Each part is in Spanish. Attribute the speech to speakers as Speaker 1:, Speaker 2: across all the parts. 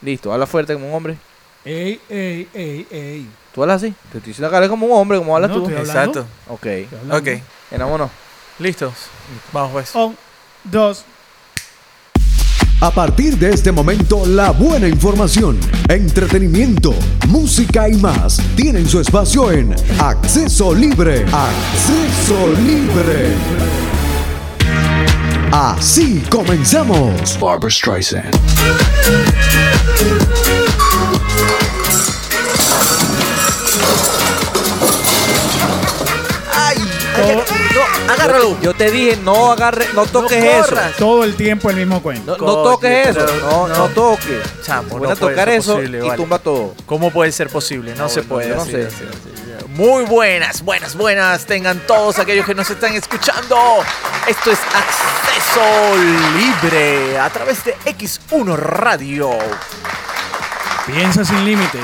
Speaker 1: Listo, habla fuerte como un hombre.
Speaker 2: Ey, ey, ey, ey.
Speaker 1: ¿Tú hablas así? Te estoy diciendo que hables como un hombre, como hablas
Speaker 2: No,
Speaker 1: tú.
Speaker 2: estoy hablando.
Speaker 3: Exacto.
Speaker 1: Ok.
Speaker 3: Ok,
Speaker 1: enamono.
Speaker 3: listos. Vamos pues.
Speaker 2: Un, dos.
Speaker 4: A partir de este momento, la buena información, entretenimiento, música y más tienen su espacio en Acceso Libre. Acceso Libre. Así comenzamos.
Speaker 5: Barbara Streisand.
Speaker 3: ¡Ay! No, agárralo.
Speaker 1: Yo te dije, no agarre, no toques eso.
Speaker 3: corras.
Speaker 2: Todo el tiempo el mismo cuento.
Speaker 1: No, no toques eso.
Speaker 3: pero
Speaker 1: No, no,
Speaker 3: no.
Speaker 1: toques.
Speaker 3: Chamo,
Speaker 1: Voy
Speaker 3: no
Speaker 1: a
Speaker 3: puede
Speaker 1: tocar
Speaker 3: ser
Speaker 1: eso
Speaker 3: posible,
Speaker 1: y
Speaker 3: vale.
Speaker 1: tumba todo.
Speaker 3: ¿Cómo puede ser posible? No,
Speaker 1: No,
Speaker 3: se puede.
Speaker 1: no
Speaker 3: así,
Speaker 1: sé.
Speaker 3: así, así. Muy buenas, buenas, buenas. Tengan todos aquellos que nos están escuchando. Esto es Acceso Libre a través de X1 Radio.
Speaker 2: Piensa sin límites.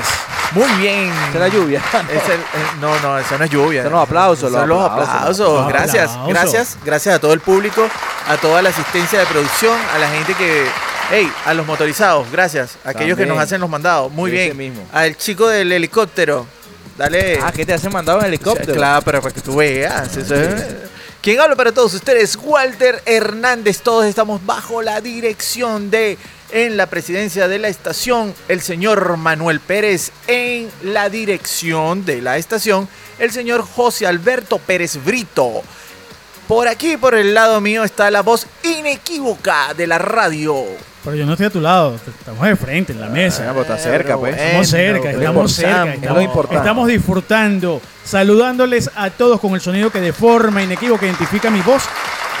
Speaker 3: Muy bien.
Speaker 1: Es la lluvia.
Speaker 3: Es el- no, no, eso no es lluvia.
Speaker 1: Son los aplausos,
Speaker 3: Son
Speaker 1: los aplausos.
Speaker 3: Gracias,
Speaker 2: aplausos.
Speaker 3: gracias, gracias a todo el público, a toda la asistencia de producción, a la gente que, hey, a los motorizados, gracias, a aquellos que nos hacen los mandados, muy bien.
Speaker 1: mismo.
Speaker 3: Al chico del helicóptero, dale.
Speaker 1: Ah, que te hacen mandado en helicóptero.
Speaker 3: Claro, pero para que tú veas. eso es- ¿Quién habla para todos ustedes? Walter Hernández. Todos estamos bajo la dirección de, en la presidencia de la estación, el señor Manuel Pérez. En la dirección de la estación, el señor José Alberto Pérez Brito. Por aquí, por el lado mío, está la voz inequívoca de la radio.
Speaker 2: Pero yo no estoy a tu lado. Estamos de frente en la
Speaker 1: Ah,
Speaker 2: mesa.
Speaker 1: está cerca, pues.
Speaker 2: Estamos cerca, estamos cerca. Estamos,
Speaker 1: importante.
Speaker 2: estamos disfrutando, saludándoles a todos con el sonido que de forma inequívoca identifica mi voz.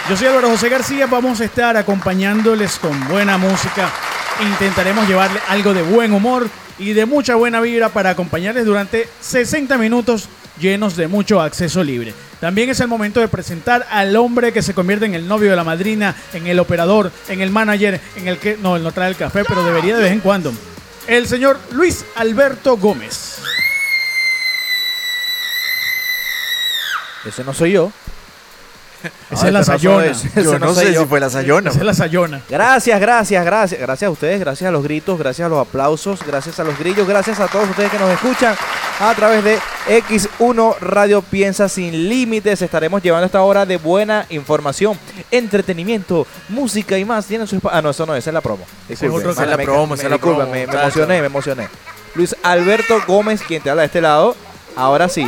Speaker 2: Yo soy Álvaro José García, vamos a estar acompañándoles con buena música. Intentaremos llevarle algo de buen humor y de mucha buena vibra para acompañarles durante 60 minutos llenos de mucho acceso libre. También es el momento de presentar al hombre que se convierte en el novio de la madrina, en el operador, en el manager, en el que... No, él no trae el café, pero debería de vez en cuando. El señor Luis Alberto Gómez.
Speaker 1: Ese no soy yo.
Speaker 2: Esa es la sayona.
Speaker 3: Yo no sé si fue la Sayona.
Speaker 2: Esa es la sayona.
Speaker 1: Gracias, gracias, gracias. Gracias a ustedes, gracias a los gritos, gracias a los aplausos, gracias a los grillos, gracias a todos ustedes que nos escuchan a través de X1 Radio Piensa Sin Límites. Estaremos llevando esta hora de buena información, entretenimiento, música y más. Tienen su Ah, no, eso no, esa es la promo.
Speaker 3: Es la promo,
Speaker 1: me-
Speaker 3: esa es la promo,
Speaker 1: me, emocioné, me emocioné. Luis Alberto Gómez, quien te habla de este lado. Ahora sí.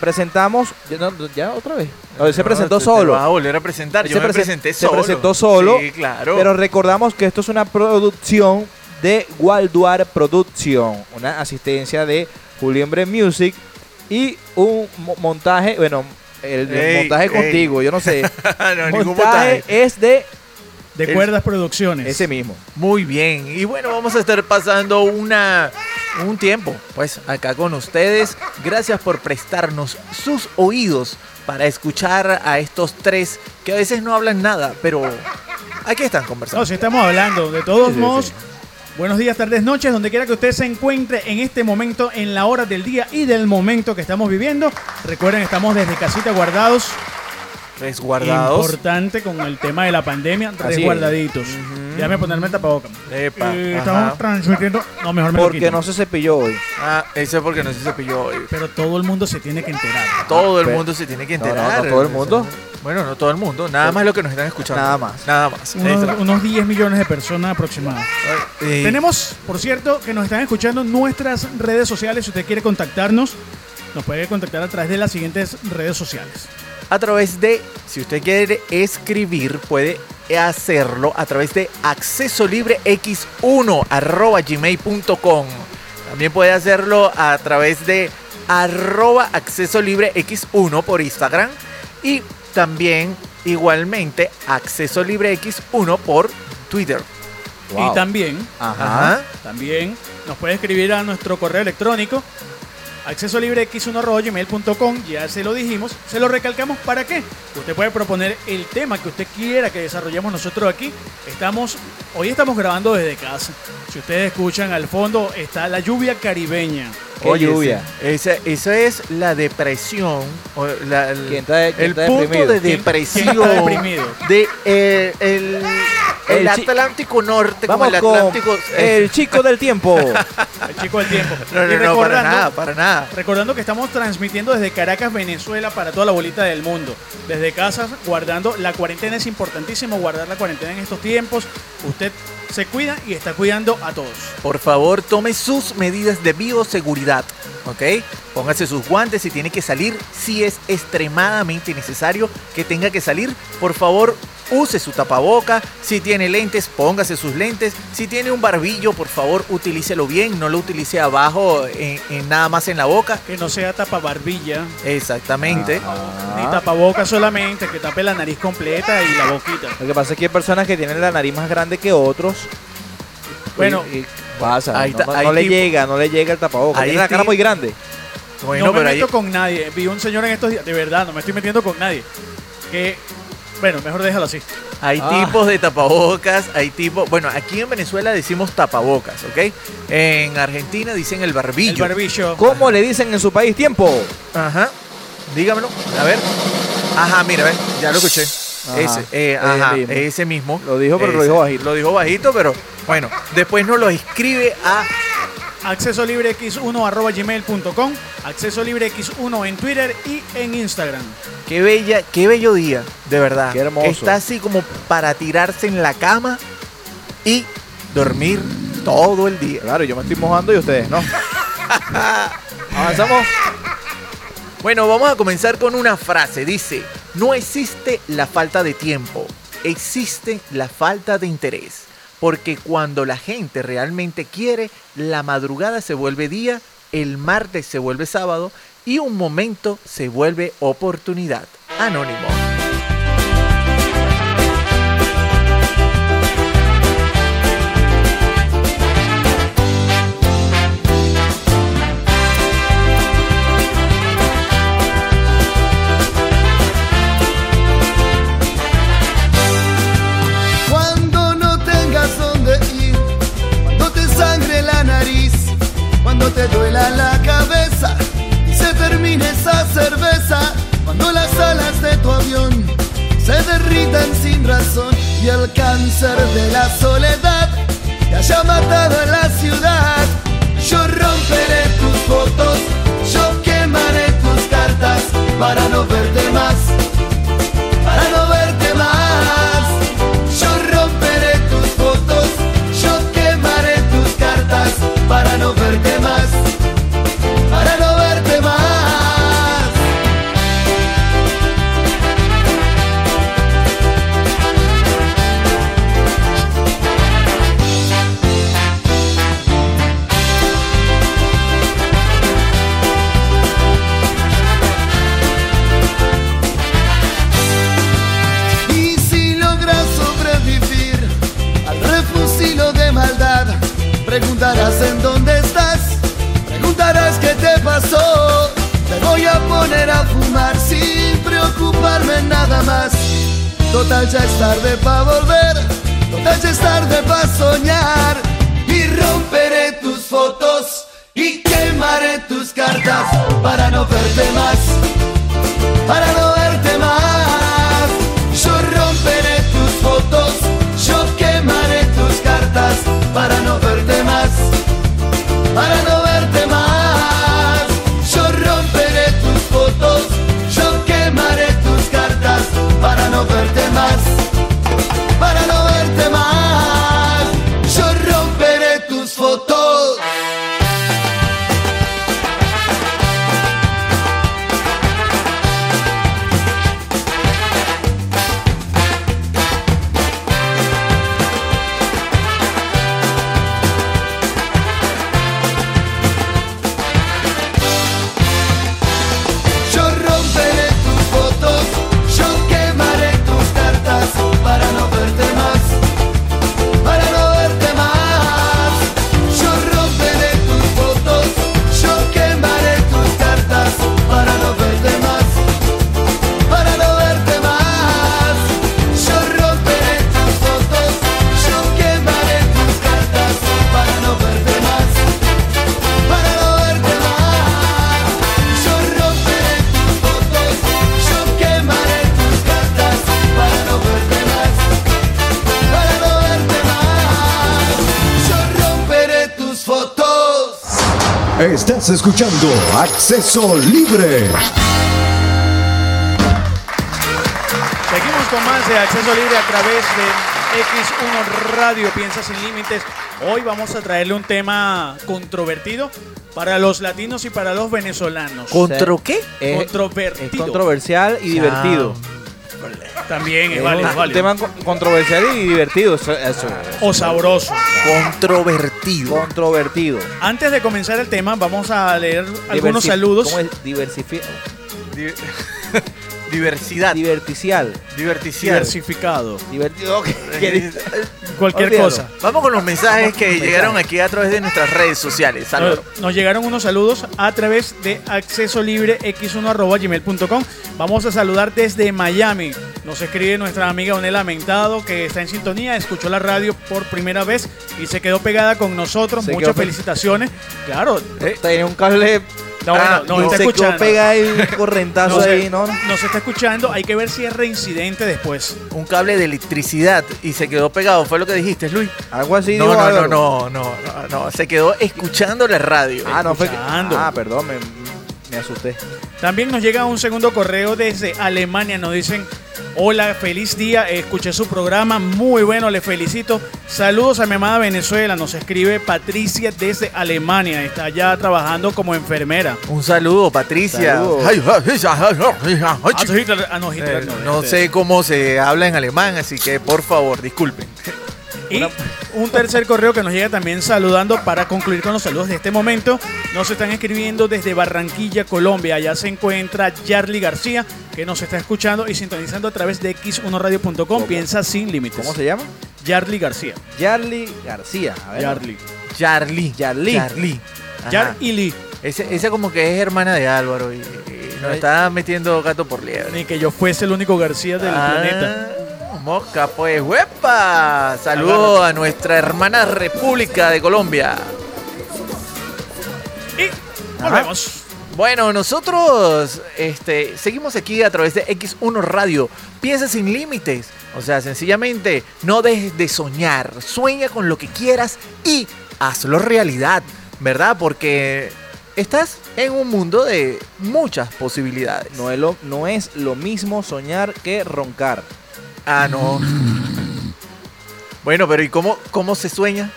Speaker 1: Presentamos. Ya, no, ya otra vez. Él se
Speaker 3: No,
Speaker 1: presentó solo.
Speaker 3: vas a volver a presentar.
Speaker 1: Él
Speaker 3: Yo
Speaker 1: se
Speaker 3: me
Speaker 1: presen-
Speaker 3: presenté
Speaker 1: se
Speaker 3: solo.
Speaker 1: presentó solo,
Speaker 3: Sí, claro.
Speaker 1: Pero recordamos que esto es una producción de Walduar Production, una asistencia de Juliembre Music y un mo- montaje, bueno, el,
Speaker 3: Ey,
Speaker 1: montaje
Speaker 3: ey.
Speaker 1: contigo, yo no sé.
Speaker 3: no,
Speaker 1: montaje. es de
Speaker 2: De
Speaker 3: El-
Speaker 2: Cuerdas Producciones.
Speaker 1: ese mismo.
Speaker 3: Muy bien. Y bueno, vamos a estar pasando una un tiempo, pues, acá con ustedes. Gracias por prestarnos sus oídos para escuchar a estos tres que a veces no hablan nada, pero aquí están conversando.
Speaker 2: No, si estamos hablando. De todos
Speaker 1: Sí, sí,
Speaker 2: modos,
Speaker 1: sí.
Speaker 2: buenos días, tardes, noches, donde quiera que usted se encuentre en este momento, en la hora del día y del momento que estamos viviendo. Recuerden, estamos desde casita guardados.
Speaker 3: Resguardados.
Speaker 2: Importante con el tema de la pandemia,
Speaker 1: es.
Speaker 2: resguardaditos. Déjame ponerme el tapabocas.
Speaker 3: Epa,
Speaker 2: Eh, estamos transmitiendo. No, mejor me
Speaker 1: Porque no se cepilló hoy.
Speaker 3: Ah, eso es porque no se cepilló hoy.
Speaker 2: Pero todo el mundo se tiene que enterar.
Speaker 3: Todo el
Speaker 1: pero-
Speaker 3: mundo se tiene que
Speaker 1: No, no,
Speaker 3: enterar.
Speaker 1: no todo el mundo.
Speaker 3: Bueno, no todo el mundo. Nada más lo que nos están escuchando.
Speaker 1: Nada más.
Speaker 3: Nada más.
Speaker 2: Unos, unos 10 millones de personas aproximadas.
Speaker 3: Eh,
Speaker 2: Tenemos, por cierto, que nos están escuchando en nuestras redes sociales. Si usted quiere contactarnos, nos puede contactar a través de las siguientes redes sociales.
Speaker 3: A través de, si usted quiere escribir, puede hacerlo a través de acceso libre x1 arroba gmail.com. También puede hacerlo a través de arroba acceso libre x1 por Instagram y también igualmente acceso libre x1 por Twitter.
Speaker 1: Wow.
Speaker 2: Y también,
Speaker 1: Ajá.
Speaker 2: También nos puede escribir a nuestro correo electrónico acceso libre x1 ya se lo dijimos, se lo recalcamos para qué. Usted puede proponer el tema que usted quiera que desarrollemos nosotros aquí. Estamos, hoy estamos grabando desde casa. Si ustedes escuchan al fondo está la lluvia caribeña.
Speaker 1: Qué lluvia.
Speaker 3: Esa, esa es la depresión. o la- el
Speaker 1: ¿Quién está- quién
Speaker 3: el
Speaker 1: está
Speaker 3: punto
Speaker 1: deprimido?
Speaker 3: de
Speaker 2: ¿Quién-
Speaker 3: depresión.
Speaker 2: quién está deprimido?
Speaker 3: De, eh, el, El,
Speaker 1: El chi-
Speaker 3: Atlántico Norte
Speaker 1: Vamos
Speaker 3: como el
Speaker 1: con
Speaker 3: Atlántico.
Speaker 1: el chico del tiempo.
Speaker 2: El chico del tiempo.
Speaker 3: No,
Speaker 2: Y
Speaker 3: no, no, para
Speaker 2: recordando-
Speaker 3: nada, para nada.
Speaker 2: Recordando que estamos transmitiendo desde Caracas, Venezuela, para toda la bolita del mundo. Desde casas, guardando la cuarentena. Es importantísimo guardar la cuarentena en estos tiempos. Usted se cuida y está cuidando a todos.
Speaker 3: Por favor, tome sus medidas de bioseguridad, ¿ok? Póngase sus guantes si tiene que salir, si es extremadamente necesario que tenga que salir. Por favor, use su tapaboca. Si tiene lentes, póngase sus lentes. Si tiene un barbillo, por favor, utilícelo bien. No lo utilice abajo, en, en nada más en la boca.
Speaker 2: Que no sea tapabarbilla,
Speaker 3: Exactamente.
Speaker 2: ni tapaboca solamente, que tape la nariz completa y la boquita.
Speaker 1: Lo que pasa es que hay personas que tienen la nariz más grande que otros.
Speaker 2: Bueno,
Speaker 1: Y- y pasa.
Speaker 3: ahí
Speaker 1: no,
Speaker 3: está-
Speaker 1: no-
Speaker 3: ahí
Speaker 1: no le llega, no le llega el tapabocas.
Speaker 3: ahí
Speaker 1: Tiene la cara muy grande.
Speaker 3: Bueno,
Speaker 2: no me
Speaker 3: pero ahí-
Speaker 2: meto con nadie. Vi un señor en estos días, de verdad, no me estoy metiendo con nadie. Que, bueno, mejor déjalo así.
Speaker 3: Hay
Speaker 1: Ah.
Speaker 3: tipos de tapabocas, hay tipos. Bueno, aquí en Venezuela decimos tapabocas, ¿ok? En Argentina dicen el barbillo.
Speaker 2: El barbillo.
Speaker 1: ¿Cómo le dicen en su país tiempo?
Speaker 3: Ajá. Dígamelo. A ver. Ajá, mira, ve, ya lo escuché.
Speaker 1: Ajá,
Speaker 3: Ese, eh,
Speaker 1: ese
Speaker 3: ajá,
Speaker 1: mismo.
Speaker 3: ese mismo.
Speaker 1: Lo dijo, pero lo dijo bajito.
Speaker 3: Lo dijo bajito, pero bueno. Después nos lo escribe a.
Speaker 2: Acceso libre x1 arroba gmail.com. Acceso libre x1 en Twitter y en Instagram.
Speaker 3: Qué bella, qué bello día, de verdad.
Speaker 1: Qué hermoso.
Speaker 3: Está así como para tirarse en la cama y dormir todo el día.
Speaker 1: Claro, yo me estoy mojando y ustedes no. Avanzamos.
Speaker 3: Bueno, vamos a comenzar con una frase. Dice, no existe la falta de tiempo, existe la falta de interés. Porque cuando la gente realmente quiere, la madrugada se vuelve día, el martes se vuelve sábado y un momento se vuelve oportunidad. Anónimo.
Speaker 5: Y el cáncer de la soledad te haya matado en la ciudad. Yo romperé tus fotos, yo quemaré tus cartas para no Estás
Speaker 4: escuchando Acceso Libre.
Speaker 2: Seguimos con más de acceso libre a través de X1 Radio Piensa sin Límites. Hoy vamos a traerle un tema controvertido para los latinos y para los venezolanos.
Speaker 3: ¿Contro qué?
Speaker 1: Es,
Speaker 2: Controvertido.
Speaker 1: es controversial y divertido.
Speaker 2: También es
Speaker 1: Es
Speaker 2: válido,
Speaker 1: un
Speaker 2: válido.
Speaker 1: tema co- controversial y divertido. Eso, eso.
Speaker 2: O sabroso.
Speaker 3: Controvertido.
Speaker 1: Controvertido.
Speaker 2: Antes de comenzar el tema, vamos a leer algunos
Speaker 1: Diversi-
Speaker 2: saludos.
Speaker 1: ¿Cómo es? Diversifi-
Speaker 3: Di- Diversidad.
Speaker 1: Diverticial.
Speaker 3: Diverticial.
Speaker 2: Diversificado.
Speaker 1: Divertido.
Speaker 2: Cualquier
Speaker 1: Olvídalo.
Speaker 2: cosa.
Speaker 3: Vamos con los mensajes que llegaron aquí a través de nuestras redes sociales. Álvaro.
Speaker 2: Nos llegaron unos saludos a través de acceso libre x1 Vamos a saludar desde Miami. Nos escribe nuestra amiga Onela Mentado que está en sintonía, escuchó la radio por primera vez y se quedó pegada con nosotros.
Speaker 1: Se
Speaker 2: Muchas felicitaciones. Claro,
Speaker 1: Tiene un cable.
Speaker 2: No,
Speaker 3: Ah,
Speaker 2: bueno,
Speaker 1: y
Speaker 2: está
Speaker 1: se quedó
Speaker 2: escuchando.
Speaker 1: pega correntazo
Speaker 2: Nos,
Speaker 1: ahí, ¿no?
Speaker 2: nos está escuchando. Hay que ver si es reincidente después.
Speaker 3: Un cable de electricidad y se quedó pegado. ¿Fue lo que dijiste, Luis?
Speaker 1: Algo así.
Speaker 3: No, no, no, no, no, no, no. Se quedó escuchando la radio.
Speaker 1: Ah, no fue. Ah, perdón, me, me asusté.
Speaker 2: También nos llega un segundo correo desde Alemania. Nos dicen, hola, feliz día. Escuché su programa, muy bueno, le felicito. Saludos a mi amada Venezuela. Nos escribe Patricia desde Alemania. Está ya trabajando como enfermera.
Speaker 3: Un saludo, Patricia.
Speaker 1: Saludos.
Speaker 2: Ah, no, Hitler no,
Speaker 3: no sé cómo se habla en alemán, así que por favor, disculpen.
Speaker 2: Y un tercer correo que nos llega también saludando para concluir con los saludos de este momento. Nos están escribiendo desde Barranquilla, Colombia. Allá se encuentra Yarly García, que nos está escuchando y sintonizando a través de x1radio.com. Piensa sin límites.
Speaker 1: ¿Cómo se llama?
Speaker 2: Yarly García.
Speaker 1: Yarly García.
Speaker 3: Charlie. Charlie.
Speaker 2: Yar y Lee.
Speaker 3: Ese- esa como que es hermana de Álvaro y, y nos está metiendo gato por liebre.
Speaker 2: Ni que yo fuese el único García del
Speaker 3: Ah,
Speaker 2: planeta.
Speaker 3: Mosca, pues, ¡huepa! Saludos a nuestra hermana República de Colombia.
Speaker 2: Y volvemos.
Speaker 3: Bueno, nosotros este, seguimos aquí a través de X1 Radio. Piensa sin límites. O sea, sencillamente, no dejes de soñar. Sueña con lo que quieras y hazlo realidad, ¿verdad? Porque estás en un mundo de muchas posibilidades.
Speaker 1: No es, lo, no es lo mismo soñar que roncar.
Speaker 3: Ah, no. Bueno, pero ¿y cómo, cómo se sueña?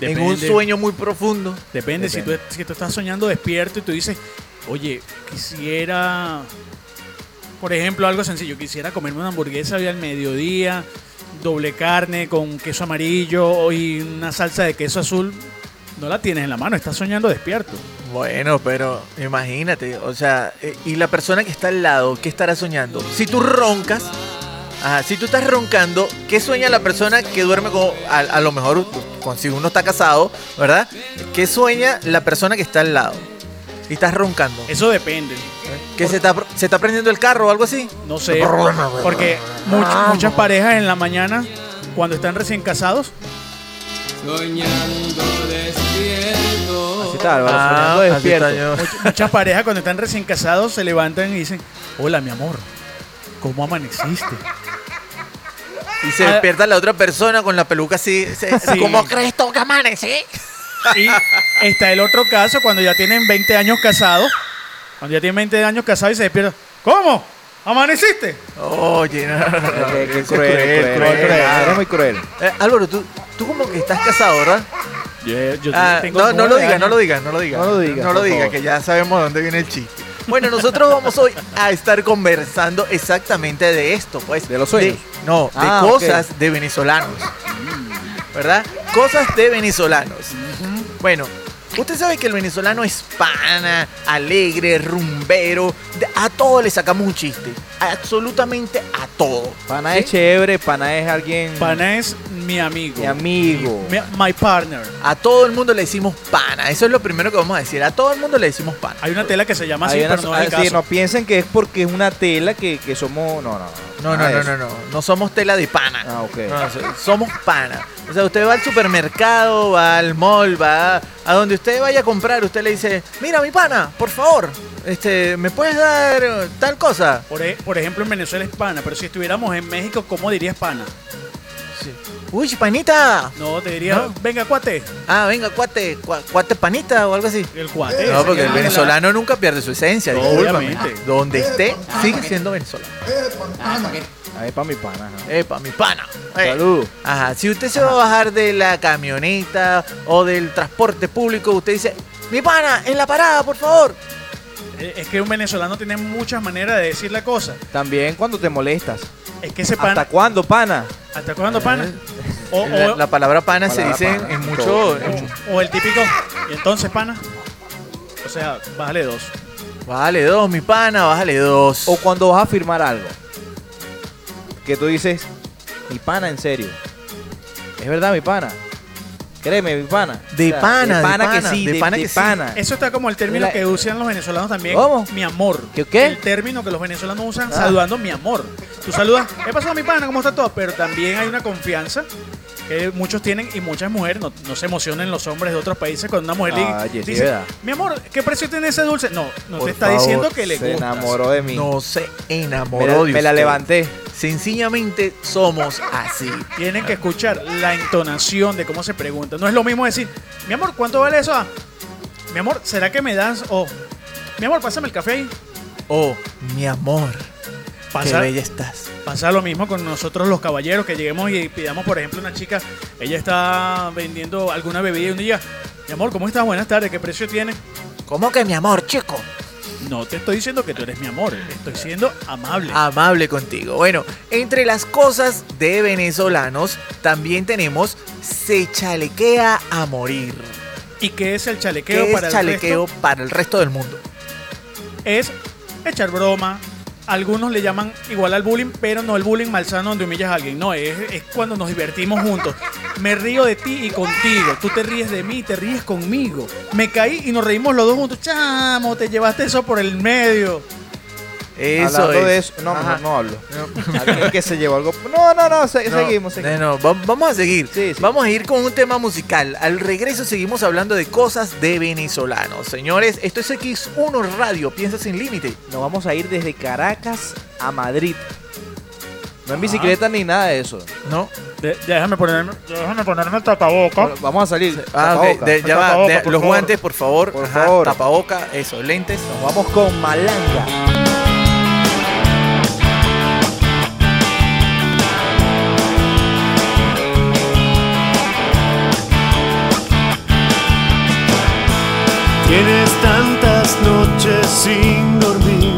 Speaker 3: En un
Speaker 2: Depende.
Speaker 3: sueño muy profundo.
Speaker 2: Depende, Si, tú, si tú estás soñando despierto y tú dices, oye, quisiera, por ejemplo, algo sencillo, quisiera comerme una hamburguesa hoy al mediodía, doble carne con queso amarillo y una salsa de queso azul, no la tienes en la mano, estás soñando despierto.
Speaker 3: Bueno, pero imagínate, o sea, eh, y la persona que está al lado, ¿qué estará soñando? Si tú roncas, ajá, si tú estás roncando, ¿qué sueña la persona que duerme con, a, a lo mejor, con, si uno está casado, ¿verdad? ¿Qué sueña la persona que está al lado? Y estás roncando.
Speaker 2: Eso depende.
Speaker 3: ¿Que se está, se está prendiendo el carro o algo así?
Speaker 2: No sé, porque much- muchas parejas en la mañana, cuando están recién casados,
Speaker 6: Soñando despierto.
Speaker 1: Así está, Álvaro,
Speaker 3: Ah,
Speaker 1: soñando
Speaker 3: así
Speaker 1: despierto.
Speaker 3: está yo.
Speaker 2: much- muchas parejas cuando están recién casados se levantan y dicen, hola mi amor, ¿cómo amaneciste?
Speaker 3: Y se
Speaker 2: Ah.
Speaker 3: despierta la otra persona con la peluca así. se-
Speaker 2: Sí.
Speaker 3: ¿Cómo crees tú que amanecí?
Speaker 2: Y está el otro caso cuando ya tienen 20 años casados. Cuando ya tienen 20 años casados y se despiertan. ¿Cómo? ¿Amaneciste?
Speaker 3: Oye, no, no, no, no,
Speaker 1: Qué- cruel,
Speaker 3: es
Speaker 1: cruel,
Speaker 3: cruel,
Speaker 1: cruel,
Speaker 3: cruel.
Speaker 1: Eres muy cruel.
Speaker 3: Eh, Álvaro, tú, tú como que estás casado, ¿verdad?
Speaker 2: Yo, yo
Speaker 3: Ah,
Speaker 2: tengo
Speaker 3: no, no lo
Speaker 2: nueve
Speaker 3: digas, no lo digas, no lo digas.
Speaker 1: No lo digas,
Speaker 3: No lo
Speaker 1: por
Speaker 3: digas,
Speaker 1: favor.
Speaker 3: que ya sabemos de dónde viene el chiste. Bueno, nosotros vamos hoy a estar conversando exactamente de esto, pues.
Speaker 1: ¿De los sueños?
Speaker 3: no, de
Speaker 1: Ah,
Speaker 3: cosas de venezolanos. ¿Verdad? Cosas de venezolanos. Bueno, usted sabe que el venezolano es pana, alegre, rumbero. a todo le sacamos un chiste. Absolutamente a todo.
Speaker 1: Pana
Speaker 3: ¿Sí?
Speaker 1: es chévere, pana es alguien.
Speaker 2: Pana es mi amigo.
Speaker 1: Mi amigo.
Speaker 2: Mi- my partner.
Speaker 3: A todo el mundo le decimos pana. Eso es lo primero que vamos a decir. A todo el mundo le decimos pana.
Speaker 2: Hay una tela que se llama así,
Speaker 1: Hay una-
Speaker 2: pero no es el
Speaker 1: sí,
Speaker 2: caso.
Speaker 1: no piensen que es porque es una tela que, que somos. No, no, no.
Speaker 3: No, no, no, no, no. No somos tela de pana.
Speaker 1: Ah, ok.
Speaker 3: No, so- somos pana. O sea, usted va al supermercado, va al mall, va a donde usted vaya a comprar, usted le dice, mira mi pana, por favor, este, ¿me puedes dar tal cosa?
Speaker 2: Por, e- por ejemplo, en Venezuela es pana, pero si estuviéramos en México, ¿cómo dirías pana?
Speaker 3: Uy, panita.
Speaker 2: No, te diría,
Speaker 3: No.
Speaker 2: venga, cuate.
Speaker 3: Ah, venga, cuate, cua- cuate panita o algo así.
Speaker 2: El cuate.
Speaker 3: No,
Speaker 2: ese
Speaker 3: porque
Speaker 2: que
Speaker 3: el venezolano nunca pierde su esencia,
Speaker 2: No,
Speaker 3: discúlpame.
Speaker 2: obviamente.
Speaker 3: Donde esté, sigue siendo venezolano.
Speaker 1: Ahí para mi pana. ajá.
Speaker 3: Epa, mi pana. Eh.
Speaker 1: Salud.
Speaker 3: Ajá, si usted se va a bajar de la camioneta o del transporte público, usted dice, mi pana, en la parada, por favor.
Speaker 2: Eh, Es que un venezolano tiene muchas maneras de decir la cosa.
Speaker 1: También cuando te molestas.
Speaker 2: Es que ese pana.
Speaker 1: ¿Hasta cuándo, pana?
Speaker 2: ¿Hasta cuándo, pana? O,
Speaker 3: La,
Speaker 2: o-
Speaker 3: la palabra pana se
Speaker 1: Palabra
Speaker 3: dice
Speaker 1: pana.
Speaker 3: en mucho...
Speaker 1: Todo.
Speaker 3: en mucho-
Speaker 2: o el típico. ¿Y entonces, pana? O sea, bájale dos.
Speaker 3: Bájale dos, mi pana, bájale dos.
Speaker 1: O cuando vas a firmar algo. Que tú dices, mi pana, en serio. Es verdad, mi pana. Créeme, mi pana.
Speaker 3: De pana, de pana,
Speaker 1: que sí,
Speaker 3: de
Speaker 1: de,
Speaker 3: pana que sí.
Speaker 1: pana.
Speaker 2: Eso está como el término
Speaker 1: La-
Speaker 2: que usan los venezolanos también.
Speaker 1: ¿Cómo?
Speaker 2: Mi amor.
Speaker 1: ¿Qué, qué?
Speaker 2: El término que los venezolanos usan
Speaker 1: Ah.
Speaker 2: saludando mi amor. Tú saludas, ¿qué pasó mi pana? ¿Cómo está todo? Pero también hay una confianza que muchos tienen y muchas mujeres, no, no se emocionen los hombres de otros países cuando una mujer le
Speaker 1: sí,
Speaker 2: dice,
Speaker 1: ¿verdad?
Speaker 2: mi amor, ¿qué precio tiene ese dulce? No, no
Speaker 1: Por
Speaker 2: te está
Speaker 1: favor,
Speaker 2: diciendo que le
Speaker 1: Se
Speaker 2: gusta.
Speaker 1: enamoró de mí.
Speaker 3: No se
Speaker 1: me
Speaker 3: enamoró
Speaker 1: la,
Speaker 3: de
Speaker 1: me la levanté.
Speaker 3: Sencillamente somos así.
Speaker 2: Tienen que escuchar la entonación de cómo se pregunta. No es lo mismo decir, mi amor, ¿cuánto vale eso? Ah, mi amor, ¿será que me das? O, mi amor, pásame el café ahí.
Speaker 3: Oh, mi amor,
Speaker 2: Pasa,
Speaker 3: qué bella estás.
Speaker 2: Pasa lo mismo con nosotros los caballeros, que lleguemos y pidamos, por ejemplo, una chica, ella está vendiendo alguna bebida y un día, mi amor, ¿cómo estás? Buenas tardes, ¿qué precio tiene?
Speaker 3: ¿Cómo que mi amor, chico?
Speaker 2: No te estoy diciendo que tú eres mi amor, estoy siendo amable.
Speaker 3: Amable contigo. Bueno, entre las cosas de venezolanos también tenemos se chalequea a morir.
Speaker 2: ¿Y qué es el chalequeo
Speaker 3: ¿Qué
Speaker 2: para
Speaker 3: es
Speaker 2: el
Speaker 3: chalequeo
Speaker 2: resto?
Speaker 3: para el resto del mundo?
Speaker 2: Es echar broma. Algunos le llaman igual al bullying, pero no el bullying malsano donde humillas a alguien. No, es, es cuando nos divertimos juntos. Me río de ti y contigo. Tú te ríes de mí te ríes conmigo. Me caí y nos reímos los dos juntos. Chamo, te llevaste eso por el medio.
Speaker 3: Eso
Speaker 1: Hablando
Speaker 3: es.
Speaker 1: de eso. No,
Speaker 3: Ajá.
Speaker 1: mejor no hablo. Alguien que se llevó algo. No, no, no. se-
Speaker 3: No,
Speaker 1: seguimos, seguimos.
Speaker 3: no, no, va- vamos a seguir.
Speaker 1: Sí, sí.
Speaker 3: Vamos a ir con un tema musical. Al regreso seguimos hablando de cosas de venezolanos. Señores, esto es X1 Radio, piensa sin límite.
Speaker 1: Nos vamos a ir desde Caracas a Madrid. No
Speaker 3: Ah.
Speaker 1: en bicicleta ni nada de eso.
Speaker 3: ¿No?
Speaker 2: De- déjame ponerme, déjame ponerme el tapaboca.
Speaker 1: Bueno, vamos a salir.
Speaker 3: Ah, ok, de- ya va.
Speaker 2: Tapaboca,
Speaker 3: de-
Speaker 2: por
Speaker 3: los
Speaker 2: favor.
Speaker 3: guantes, por favor.
Speaker 1: Por
Speaker 3: Ajá,
Speaker 1: favor.
Speaker 3: Tapaboca, eso, lentes.
Speaker 1: Nos vamos con Malanga.
Speaker 7: Tienes tantas noches sin dormir.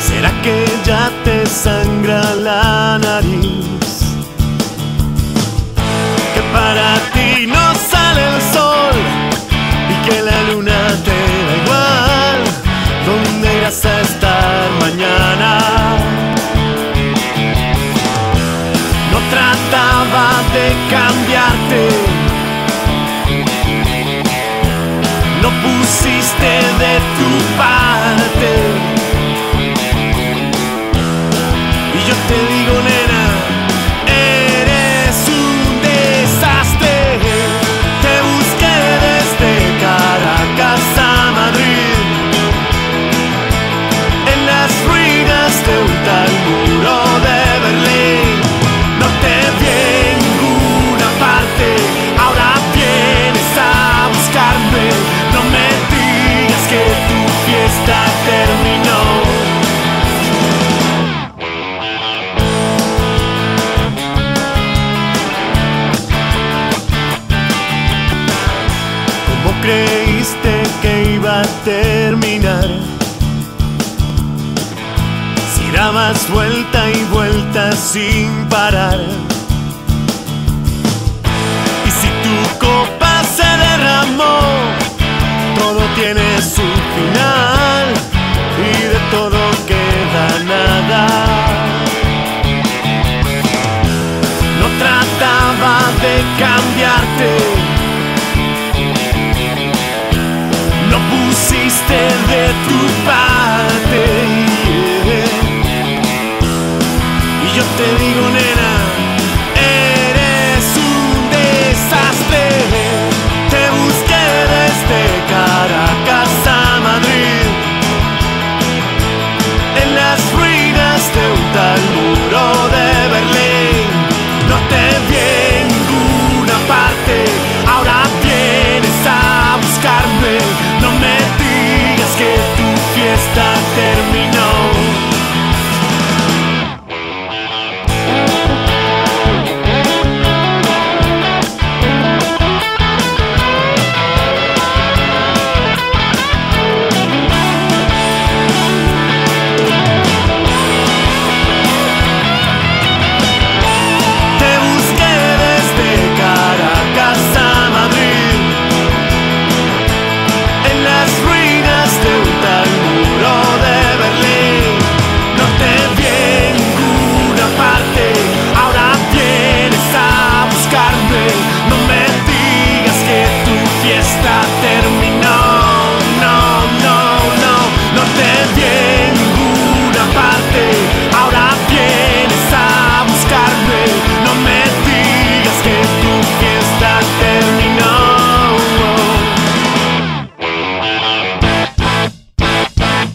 Speaker 7: ¿Será que ya te sangra la nariz? Que para pusiste de tu parte. Creíste que iba a terminar? Si dabas vuelta y vuelta sin parar. Y si tu copa se derramó, todo tiene su final y de todo queda nada. No trataba de cambiarte, pusiste de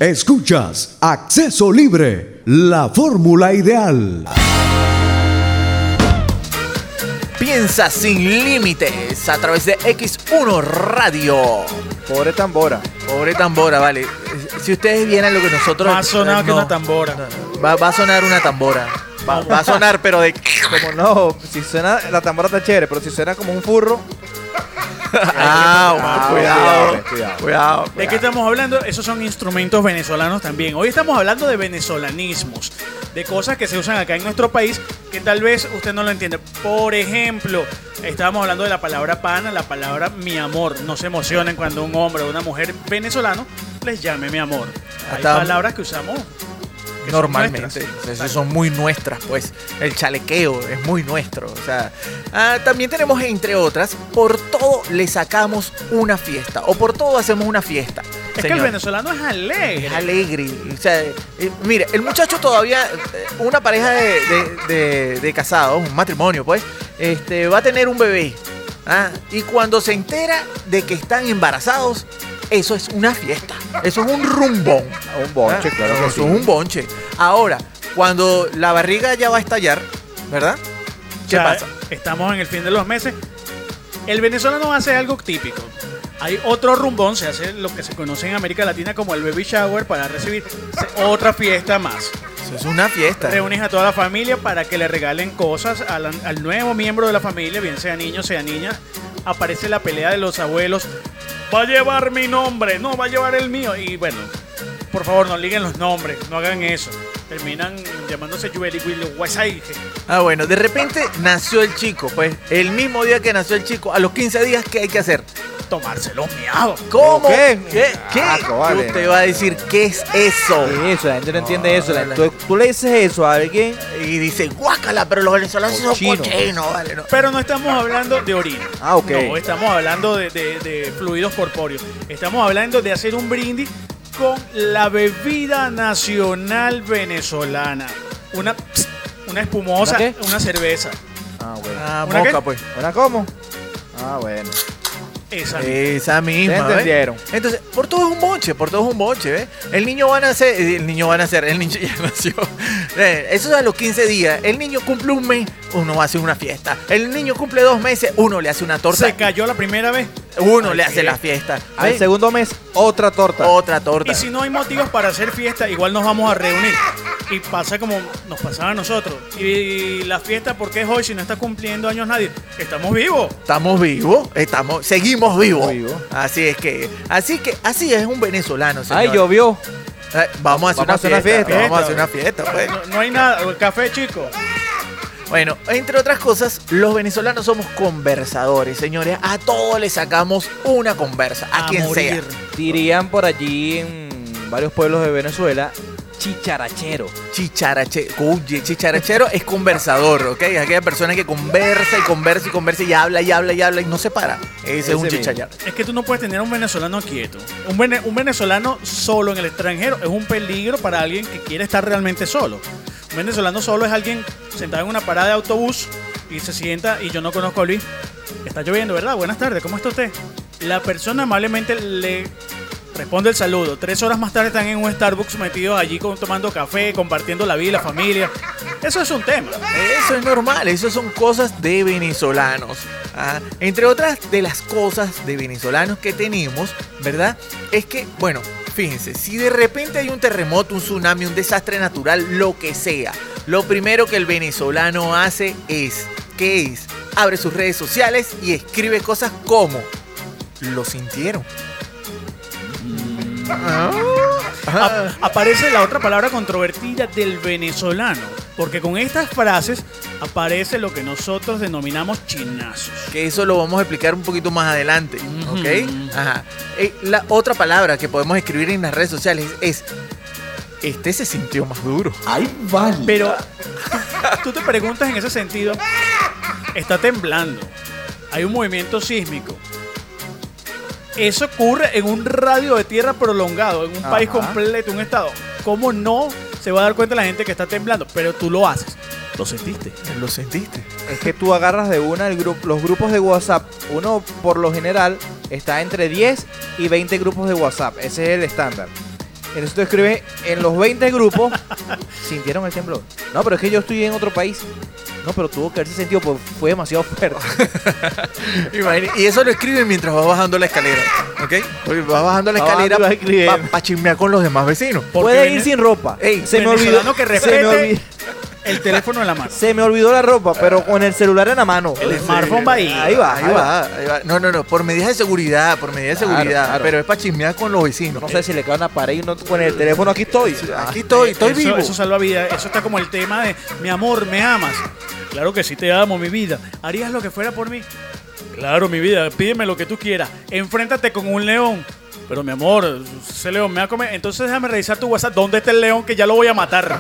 Speaker 4: Escuchas Acceso Libre, la fórmula ideal.
Speaker 3: Piensa sin límites a través de X1 Radio.
Speaker 1: Pobre tambora.
Speaker 3: Pobre tambora, vale. Si ustedes vieran lo que nosotros.
Speaker 2: Más sonado
Speaker 3: eh,
Speaker 2: que una tambora.
Speaker 3: Va, va a sonar una tambora. Va, va a sonar, pero de.
Speaker 1: Como no, si suena, la tambora está chévere, pero si suena como un furro.
Speaker 3: Ah,
Speaker 1: Ah,
Speaker 3: cuidado.
Speaker 1: cuidado, cuidado.
Speaker 3: Cuidado.
Speaker 2: ¿De qué estamos hablando? Esos son instrumentos venezolanos también. Hoy estamos hablando de venezolanismos, de cosas que se usan acá en nuestro país que tal vez usted no lo entiende. Por ejemplo, estábamos hablando de la palabra pana, la palabra mi amor. No se emocionen cuando un hombre o una mujer venezolano les llame mi amor. Hay palabras que usamos que son
Speaker 3: Normalmente. Esas son muy nuestras, pues. El chalequeo es muy nuestro. O sea, ah, también tenemos, entre otras, por todo le sacamos una fiesta. O por todo hacemos una fiesta.
Speaker 2: Es que el venezolano es alegre.
Speaker 3: Es alegre. O sea, eh, mire, el muchacho todavía, eh, una pareja de, de- de- de casados, un matrimonio, pues, este, va a tener un bebé. ¿ah? Y cuando se entera de que están embarazados, eso es una fiesta. Eso es un rumbón.
Speaker 1: Un bonche,
Speaker 3: ¿ah?
Speaker 1: claro que
Speaker 3: Eso
Speaker 1: sí.
Speaker 3: es un bonche. Ahora, cuando la barriga ya va a estallar, ¿verdad? ¿Qué
Speaker 2: sea,
Speaker 3: pasa?
Speaker 2: Estamos en el fin de los meses. El venezolano hace algo típico. Hay otro rumbón, se hace lo que se conoce en América Latina como el baby shower para recibir otra fiesta más.
Speaker 3: Eso es una fiesta.
Speaker 2: Reúnes a toda la familia para que le regalen cosas al, al nuevo miembro de la familia, bien sea niño, sea niña. Aparece la pelea de los abuelos. Va a llevar mi nombre, no va a llevar el mío. Y bueno, por favor, no liguen los nombres, no hagan eso. Terminan llamándose Willy Wasaige.
Speaker 3: Ah, bueno, de repente nació el chico, pues, el mismo día que nació el chico, a los 15 días, ¿qué hay que hacer?
Speaker 2: Tomárselo miado.
Speaker 3: ¿Cómo?
Speaker 1: ¿Qué?
Speaker 3: ¿Qué? ¿Qué?
Speaker 1: Ah, vale.
Speaker 3: Usted va a decir, ¿qué es eso?
Speaker 1: ¿Qué es eso? La gente no entiende eso. La- tú, tú le dices eso a alguien.
Speaker 3: Y dice, guácala, pero los venezolanos son
Speaker 1: Cochino.
Speaker 3: cochinos, vale, no.
Speaker 2: Pero no estamos hablando de orina.
Speaker 1: Ah, ok.
Speaker 2: No, estamos hablando de, de- de fluidos corpóreos. Estamos hablando de hacer un brindis con la bebida nacional venezolana. Una, una espumosa,
Speaker 1: ¿Una qué?
Speaker 2: una cerveza.
Speaker 1: Ah, bueno.
Speaker 3: Ah,
Speaker 2: ¿Una
Speaker 3: moca,
Speaker 2: qué?
Speaker 3: pues.
Speaker 1: ¿Una cómo? Ah, bueno.
Speaker 2: Esa.
Speaker 3: Esa misma,
Speaker 1: ¿Se
Speaker 3: ¿ves?
Speaker 1: entendieron?
Speaker 3: Entonces, por todo es un bonche, por todo es un bonche, ¿ves? El niño va a nacer, eh, el niño va a nacer, el niño ya nació. Eh, Eso es a los 15 días. El niño cumple un mes, uno hace una fiesta. El niño cumple dos meses, uno le hace una torta.
Speaker 2: Se cayó la primera vez.
Speaker 3: Uno
Speaker 2: Ay,
Speaker 3: le hace
Speaker 2: qué.
Speaker 3: la fiesta.
Speaker 1: Al segundo mes, otra torta.
Speaker 3: Otra torta.
Speaker 2: Y si no hay motivos para hacer fiesta, igual nos vamos a reunir. Y pasa como nos pasaba a nosotros. Y la fiesta, ¿por qué es hoy si no está cumpliendo años nadie? Estamos vivos.
Speaker 3: Estamos vivos, estamos, seguimos vivos.
Speaker 1: Vivos.
Speaker 3: Así es que, así que, así es un venezolano, señor.
Speaker 1: Ay, llovió.
Speaker 3: Eh, Vamos a hacer,
Speaker 1: Vamos
Speaker 3: una,
Speaker 1: a hacer una
Speaker 3: fiesta,
Speaker 1: fiesta.
Speaker 3: Vamos a hacer una fiesta, pues.
Speaker 2: No, no hay nada. El café, chico.
Speaker 3: Bueno, entre otras cosas, los venezolanos somos conversadores, señores. A todos le sacamos una conversa, a,
Speaker 2: A
Speaker 3: quien
Speaker 2: morir.
Speaker 3: sea.
Speaker 1: Dirían por allí en varios pueblos de Venezuela, chicharachero.
Speaker 3: Chicharachero, oye, chicharachero es conversador, ¿ok? Aquella persona que conversa y conversa y conversa y habla y habla y habla y no se para. Ese, es un chicharachero.
Speaker 2: Es que tú no puedes tener a un venezolano quieto. Un, vene- un venezolano solo en el extranjero es un peligro para alguien que quiere estar realmente solo. Un venezolano solo es alguien sentado en una parada de autobús y se sienta y yo no conozco a Luis. Está lloviendo, ¿verdad? Buenas tardes, ¿cómo está usted? La persona amablemente le responde el saludo. Tres horas más tarde están en un Starbucks metidos allí tomando café, compartiendo la vida, la familia. Eso es un tema.
Speaker 3: Eso es normal, eso son cosas de venezolanos. Ah, Entre otras de las cosas de venezolanos que tenemos, ¿verdad? Es que, bueno, fíjense, si de repente hay un terremoto, un tsunami, un desastre natural, lo que sea, lo primero que el venezolano hace es, ¿qué es? Abre sus redes sociales y escribe cosas como, lo sintieron. Ah,
Speaker 2: Ap- aparece la otra palabra controvertida del venezolano, porque con estas frases aparece lo que nosotros denominamos chinazos.
Speaker 3: que eso lo vamos a explicar un poquito más adelante. ¿ok? Ajá. Eh, la otra palabra que podemos escribir en las redes sociales es, este se sintió más duro.
Speaker 2: Pero tú te preguntas en ese sentido, está temblando, hay un movimiento sísmico. Eso ocurre en un radio de tierra prolongado, en un país completo, un estado. ¿Cómo no se va a dar cuenta la gente que está temblando? Pero tú lo haces. Lo sentiste.
Speaker 3: ¿Lo sentiste?
Speaker 1: Es que tú agarras de una el grupo, los grupos de WhatsApp. Uno, por lo general, está entre 10 y 20 grupos de WhatsApp. Ese es el estándar. Entonces tú escribes en los 20 grupos, ¿sintieron el temblor? No, pero es que yo estoy en otro país. No, pero tuvo que haberse sentido, pues fue demasiado fuerte.
Speaker 3: Y eso lo escriben mientras vas bajando la escalera, ¿ok? Porque vas bajando la escalera para chismear con los demás vecinos.
Speaker 2: Porque
Speaker 1: Puede ir sin ropa.
Speaker 3: Ey,
Speaker 1: se me olvidó.
Speaker 2: que
Speaker 1: se, me
Speaker 2: respete
Speaker 1: olvidó
Speaker 2: el teléfono en la mano.
Speaker 1: se me olvidó la ropa, pero con el celular en la mano.
Speaker 2: El smartphone va ahí.
Speaker 1: Ahí va,
Speaker 3: Ahí va, ahí va. No, no, no, por medidas de seguridad, por medidas de
Speaker 1: Claro,
Speaker 3: seguridad.
Speaker 1: claro.
Speaker 3: Pero es para chismear con los vecinos.
Speaker 1: No sé si le cae una pared y uno con el teléfono aquí estoy.
Speaker 3: Aquí estoy, estoy
Speaker 2: eso,
Speaker 3: vivo.
Speaker 2: Eso salva vida. Eso está como el tema de mi amor, me amas. Claro que sí te amo, mi vida. ¿Harías lo que fuera por mí? Claro, mi vida. Pídeme lo que tú quieras. Enfréntate con un león. Pero mi amor, ese león me va a comer. Entonces déjame revisar tu WhatsApp. ¿Dónde está el león que ya lo voy a matar?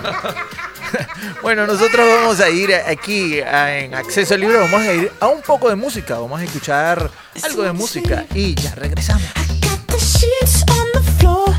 Speaker 3: Bueno, nosotros vamos a ir aquí a- en Acceso Libre, vamos a ir a un poco de música, vamos a escuchar algo de música y ya regresamos.
Speaker 8: Got the sheets on the floor,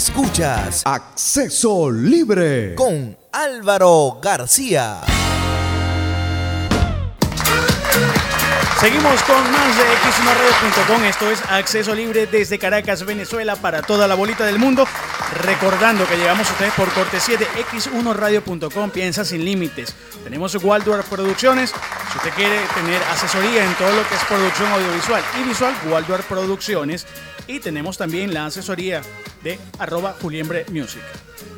Speaker 4: Escuchas Acceso Libre.
Speaker 3: Con Álvaro García.
Speaker 2: Seguimos con más de x1radio.com. Esto es acceso libre desde Caracas, Venezuela, para toda la bolita del mundo. Recordando que llegamos a ustedes por cortesía de x1radio.com. Piensa sin límites. Tenemos Waldorf Producciones. Si usted quiere tener asesoría en todo lo que es producción audiovisual y visual, Waldorf Producciones. Y tenemos también la asesoría de arroba Juliembre Music.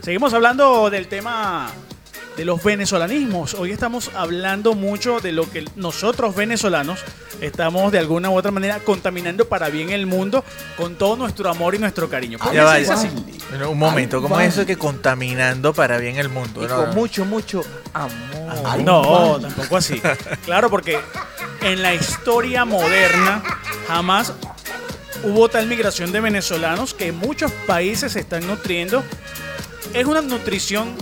Speaker 2: Seguimos hablando del tema de los venezolanismos. Hoy estamos hablando mucho de lo que nosotros venezolanos estamos de alguna u otra manera contaminando para bien el mundo con todo nuestro amor y nuestro cariño. ¿Por qué
Speaker 3: Ya
Speaker 2: así?
Speaker 3: Bueno, Un momento, ¿cómo
Speaker 1: Ay,
Speaker 3: es eso que contaminando para bien el mundo?
Speaker 1: Y
Speaker 3: No,
Speaker 1: con
Speaker 3: no.
Speaker 1: mucho, mucho amor.
Speaker 2: No, tampoco así. Claro, porque en la historia moderna jamás hubo tal migración de venezolanos que muchos países se están nutriendo. Es una nutrición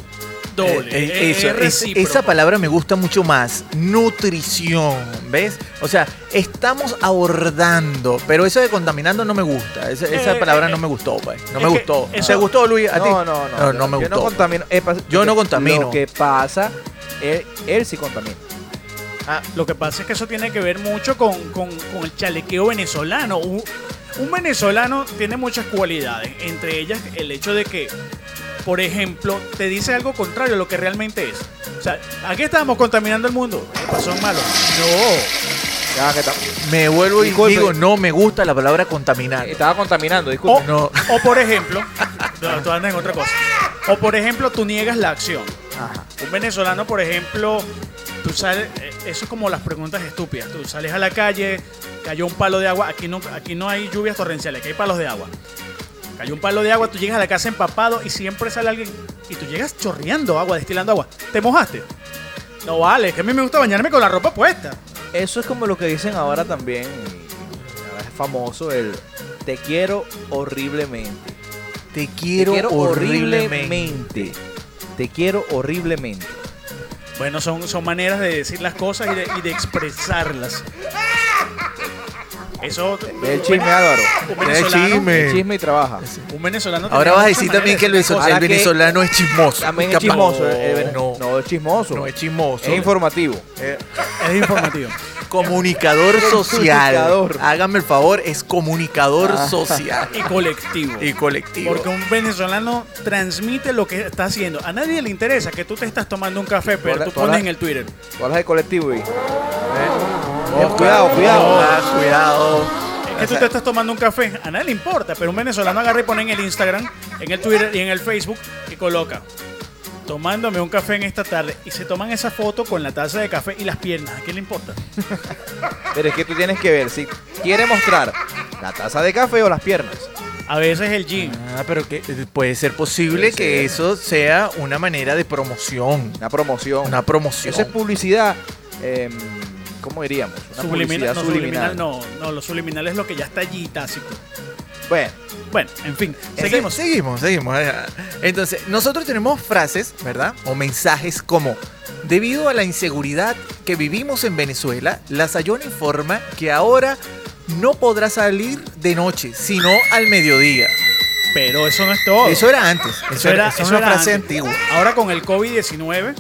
Speaker 2: doble.
Speaker 3: Eh, eh,
Speaker 2: es-
Speaker 3: eso,
Speaker 2: es
Speaker 3: esa palabra me gusta mucho más. Nutrición, ¿ves? O sea, estamos abordando, pero eso de contaminando no me gusta. Esa, esa
Speaker 2: Eh,
Speaker 3: palabra
Speaker 2: eh,
Speaker 3: no me gustó, pues. No me gustó. ¿Te gustó, Luis? ¿A ti?
Speaker 1: No, no, no.
Speaker 3: No, me
Speaker 1: yo
Speaker 3: gustó.
Speaker 1: no contamino. Eh,
Speaker 3: Yo no
Speaker 1: lo-
Speaker 3: contamino.
Speaker 1: Lo que pasa, él, él sí contamina.
Speaker 2: Ah, lo que pasa es que eso tiene que ver mucho con, con- con el chalequeo venezolano. Un venezolano tiene muchas cualidades, entre ellas el hecho de que, por ejemplo, te dice algo contrario a lo que realmente es. O sea, aquí estamos contaminando el mundo. ¿Qué Son malos. No.
Speaker 1: Ya, que
Speaker 3: Me vuelvo y
Speaker 1: Disculpe.
Speaker 3: digo, no me gusta la palabra contaminar.
Speaker 1: Estaba contaminando,
Speaker 2: O,
Speaker 1: disculpe.
Speaker 3: No.
Speaker 2: o por ejemplo, no, tú andas en otra cosa. O por ejemplo, tú niegas la acción.
Speaker 1: Ajá.
Speaker 2: Un venezolano, por ejemplo, tú sales, eh, eso es como las preguntas estúpidas. Tú sales a la calle, cayó un palo de agua, aquí no, aquí no hay lluvias torrenciales, aquí hay palos de agua. Cayó un palo de agua, tú llegas a la casa empapado y siempre sale alguien y tú llegas chorreando agua, destilando agua. ¿Te mojaste? No vale, es que a mí me gusta bañarme con la ropa puesta.
Speaker 1: Eso es como lo que dicen ahora también. ahora es famoso el te quiero horriblemente.
Speaker 3: Te quiero,
Speaker 1: te quiero
Speaker 3: horriblemente.
Speaker 1: horriblemente. Te quiero horriblemente.
Speaker 2: Bueno, son, son maneras de decir las cosas y de, y de expresarlas. Eso.
Speaker 1: Ve el chisme, Álvaro.
Speaker 2: Un
Speaker 3: Ve el
Speaker 2: venezolano,
Speaker 3: chisme.
Speaker 1: El chisme y trabaja.
Speaker 2: un venezolano
Speaker 3: Ahora vas a decir también que el, venezolano es chismoso.
Speaker 1: También es
Speaker 3: Capaz.
Speaker 1: chismoso. el-
Speaker 3: No,
Speaker 1: no, es chismoso.
Speaker 3: no es chismoso.
Speaker 1: Es informativo.
Speaker 2: cosas. Es informativo.
Speaker 3: Comunicador social.
Speaker 1: Comunicador.
Speaker 3: Hágame el favor, es comunicador
Speaker 1: Ah.
Speaker 3: social.
Speaker 2: Y colectivo.
Speaker 3: Y colectivo.
Speaker 2: Porque un venezolano transmite lo que está haciendo. A nadie le interesa que tú te estás tomando un café, pero tú pones en el Twitter.
Speaker 1: ¿Cuál es el colectivo? ahí?
Speaker 3: Oh,
Speaker 1: cuidado, cuidado.
Speaker 3: Ah, cuidado.
Speaker 2: Es que tú te estás tomando un café. A nadie le importa, pero un venezolano agarra y pone en el Instagram, en el Twitter y en el Facebook y coloca. Tomándome un café en esta tarde y se toman esa foto con la taza de café y las piernas. ¿A quién le importa?
Speaker 1: Pero es que tú tienes que ver si quiere mostrar la taza de café o las piernas.
Speaker 2: A veces el jean.
Speaker 3: Ah, pero que eh, puede ser posible
Speaker 1: Puede
Speaker 3: que
Speaker 1: ser.
Speaker 3: eso sea una manera de promoción.
Speaker 1: Una promoción.
Speaker 3: Una promoción.
Speaker 1: Eso es publicidad. em, ¿Cómo diríamos? Una
Speaker 2: Subliminal,
Speaker 1: publicidad
Speaker 2: no, subliminal no, no, lo subliminal es lo que ya está allí tácito.
Speaker 1: Bueno,
Speaker 2: Bueno, en fin,
Speaker 3: Ese-
Speaker 2: seguimos.
Speaker 3: Seguimos, seguimos. Entonces, nosotros tenemos frases, ¿verdad? O mensajes como, debido a la inseguridad que vivimos en Venezuela, la Sayona informa que ahora no podrá salir de noche, sino al mediodía.
Speaker 2: Pero eso no es todo.
Speaker 3: Eso era antes. Eso, era, eso es
Speaker 2: eso
Speaker 3: una
Speaker 2: era
Speaker 3: frase
Speaker 2: antes.
Speaker 3: antigua.
Speaker 2: Ahora con el COVID-19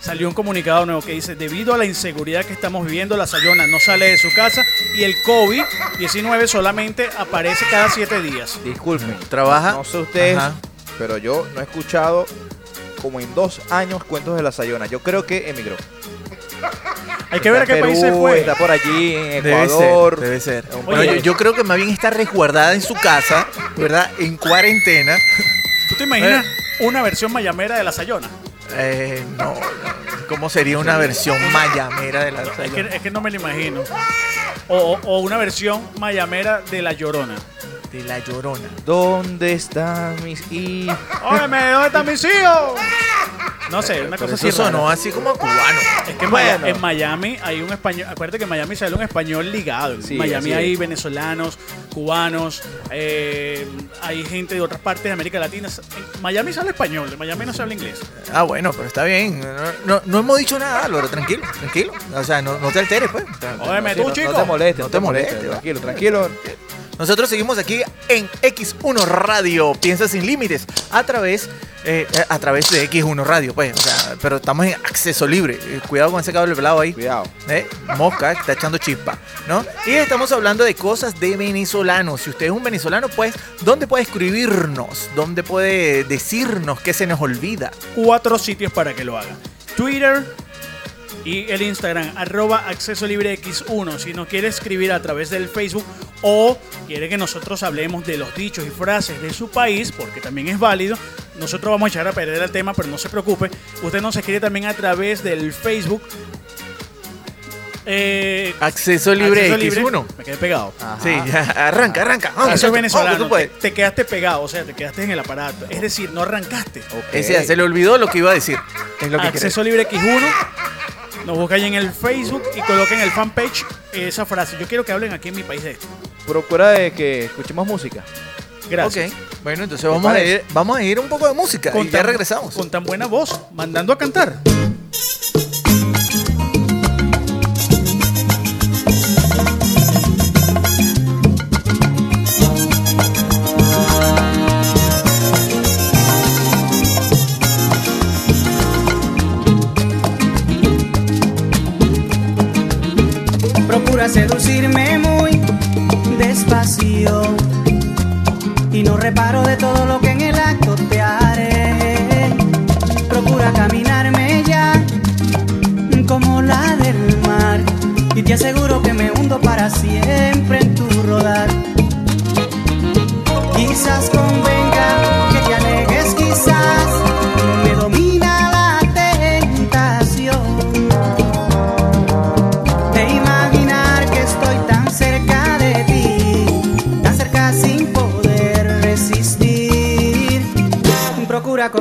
Speaker 2: salió un comunicado nuevo que dice, debido a la inseguridad que estamos viviendo, la Sayona no sale de su casa y el COVID-19 solamente aparece cada siete días.
Speaker 1: disculpen.
Speaker 3: Trabaja.
Speaker 1: No sé ustedes,
Speaker 3: Ajá.
Speaker 1: pero yo no he escuchado como en dos años cuentos de la Sayona. Yo creo que emigró.
Speaker 2: Hay que ver a qué país se fue.
Speaker 1: Está por allí, en
Speaker 3: Debe
Speaker 1: Ecuador.
Speaker 3: ser, debe ser.
Speaker 1: Un
Speaker 3: Bueno, yo, yo creo que más bien está resguardada en su casa, ¿verdad? En cuarentena.
Speaker 2: ¿Tú te imaginas una versión mayamera de la Sayona?
Speaker 3: Eh, no. ¿Cómo sería una versión mayamera de la
Speaker 2: Es que, es que no me lo imagino. O, o- o una versión mayamera de la Llorona.
Speaker 3: De la llorona.
Speaker 1: ¿Dónde están mis hijos?
Speaker 2: ¡Óyeme, ¿dónde están mis hijos? No sé, una cosa
Speaker 3: Eso
Speaker 2: así. rara.
Speaker 3: sonó así como cubano.
Speaker 2: Es que en
Speaker 1: Bueno.
Speaker 2: En Miami hay un español, acuérdate que en Miami sale un español ligado. En
Speaker 1: Sí,
Speaker 2: Miami hay
Speaker 1: es.
Speaker 2: venezolanos, cubanos, eh, hay gente de otras partes de América Latina. En Miami sale español, en Miami no se habla inglés.
Speaker 3: Ah, bueno, pero está bien. No, no, no hemos dicho nada, Álvaro. Tranquilo, tranquilo. O sea, no, no te alteres, pues.
Speaker 2: Óyeme,
Speaker 1: Sí,
Speaker 2: tú,
Speaker 1: no,
Speaker 2: chico.
Speaker 1: no te molestes,
Speaker 3: No
Speaker 1: no
Speaker 3: te
Speaker 1: te molestes. Tranquilo, tranquilo.
Speaker 3: Nosotros seguimos aquí en X1 Radio, Piensa sin límites, a través, eh, a través de X1 Radio, pues. O sea, pero estamos en acceso libre. Eh, cuidado con ese cable pelado ahí.
Speaker 1: Cuidado.
Speaker 3: ¿eh? Mosca, está echando chispa, ¿no? Y estamos hablando de cosas de venezolanos. Si usted es un venezolano, pues, ¿dónde puede escribirnos? ¿Dónde puede decirnos qué se nos olvida?
Speaker 2: Cuatro sitios para que lo haga. Twitter, y el Instagram, arroba acceso libre X1. Si nos quiere escribir a través del Facebook o quiere que nosotros hablemos de los dichos y frases de su país, porque también es válido, nosotros vamos a echar a perder el tema, pero no se preocupe. Usted nos escribe también a través del Facebook. Eh,
Speaker 3: Acceso libre
Speaker 2: Acceso
Speaker 3: X1.
Speaker 2: Me quedé pegado.
Speaker 3: Sí, ya, arranca, arranca. Vamos,
Speaker 2: Eso es venezolano.
Speaker 3: puedes.
Speaker 2: Te, te quedaste pegado, o sea, te quedaste en el aparato. Es decir, no arrancaste.
Speaker 3: Ese ya se le olvidó lo que iba a decir. Es lo que
Speaker 2: Acceso Libre X1. Nos busca ahí en el Facebook y coloquen en el fanpage esa frase. Yo quiero que hablen aquí en mi país de esto.
Speaker 1: Procura de que escuchemos música.
Speaker 2: Gracias.
Speaker 3: Ok, bueno, entonces vamos a, ir, vamos a ir un poco de música y ya regresamos.
Speaker 2: Con tan buena voz, mandando a cantar.
Speaker 9: Procura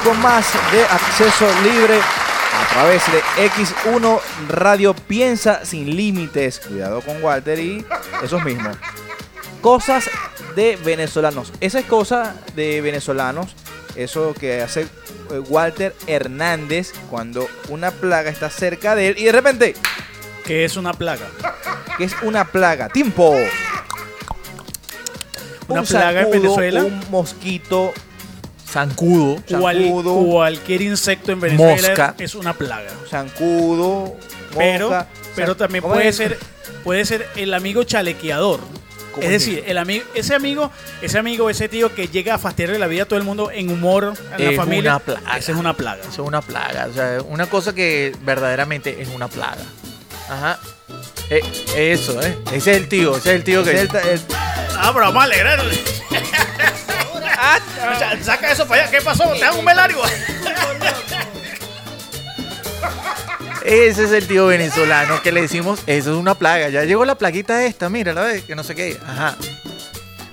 Speaker 4: Con
Speaker 1: más de acceso libre a través de X1 Radio Piensa sin límites. Cuidado con Walter y esos mismos. Cosas de venezolanos. Esa es cosa de venezolanos. Eso que hace eh, Walter Hernández cuando una plaga está cerca de él y de repente,
Speaker 2: Que es una plaga.
Speaker 1: que es una plaga. Tiempo.
Speaker 2: Una
Speaker 1: Un
Speaker 2: plaga en Venezuela.
Speaker 1: Un mosquito.
Speaker 3: Zancudo.
Speaker 2: Cual-
Speaker 1: Zancudo.
Speaker 2: cualquier insecto en Venezuela
Speaker 3: Mosca.
Speaker 2: es una plaga.
Speaker 1: zancudo,
Speaker 2: Pero,
Speaker 1: mosca.
Speaker 2: pero
Speaker 1: O sea,
Speaker 2: también
Speaker 1: ¿cómo
Speaker 2: puede
Speaker 1: es?
Speaker 2: ser, puede ser el amigo chalequeador.
Speaker 1: ¿Cómo
Speaker 2: Es decir, el amigo, ese amigo, ese amigo, ese tío que llega a fastidiarle la vida a todo el mundo en humor, en la
Speaker 3: Es
Speaker 2: familia.
Speaker 3: una plaga.
Speaker 2: Esa es una plaga.
Speaker 3: Eso es una plaga. O sea, una cosa que verdaderamente es una plaga. Ajá. Eh, eso, ¿eh? Ese es el tío. Ese es el tío que.
Speaker 1: Es el- el-
Speaker 2: Ah, pero vamos a alegrarle. Saca eso para allá. ¿Qué pasó? ¿Te dan un velario?
Speaker 3: Ese es el tío venezolano que le decimos, eso es una plaga. Ya llegó la plaguita esta, mira, la ves, que no sé qué. Ajá.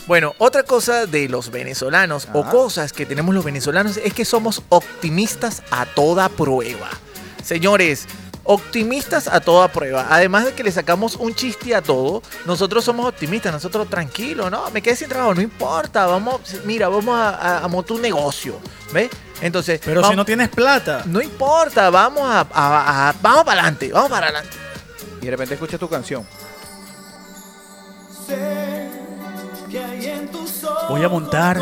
Speaker 3: Bueno, otra cosa de los venezolanos o cosas que tenemos los venezolanos es que somos optimistas a toda prueba. Señores, optimistas a toda prueba. Además de que le sacamos un chiste a todo, nosotros somos optimistas, nosotros tranquilos, ¿no? Me quedé sin trabajo, no importa, vamos, mira, vamos a, a- a montar un negocio, ¿ves? Entonces,
Speaker 2: Pero
Speaker 3: vamos-
Speaker 2: si no tienes plata.
Speaker 3: no importa, vamos a, a- a- vamos para adelante, vamos para adelante.
Speaker 1: y de repente escuchas tu canción.
Speaker 2: Voy a montar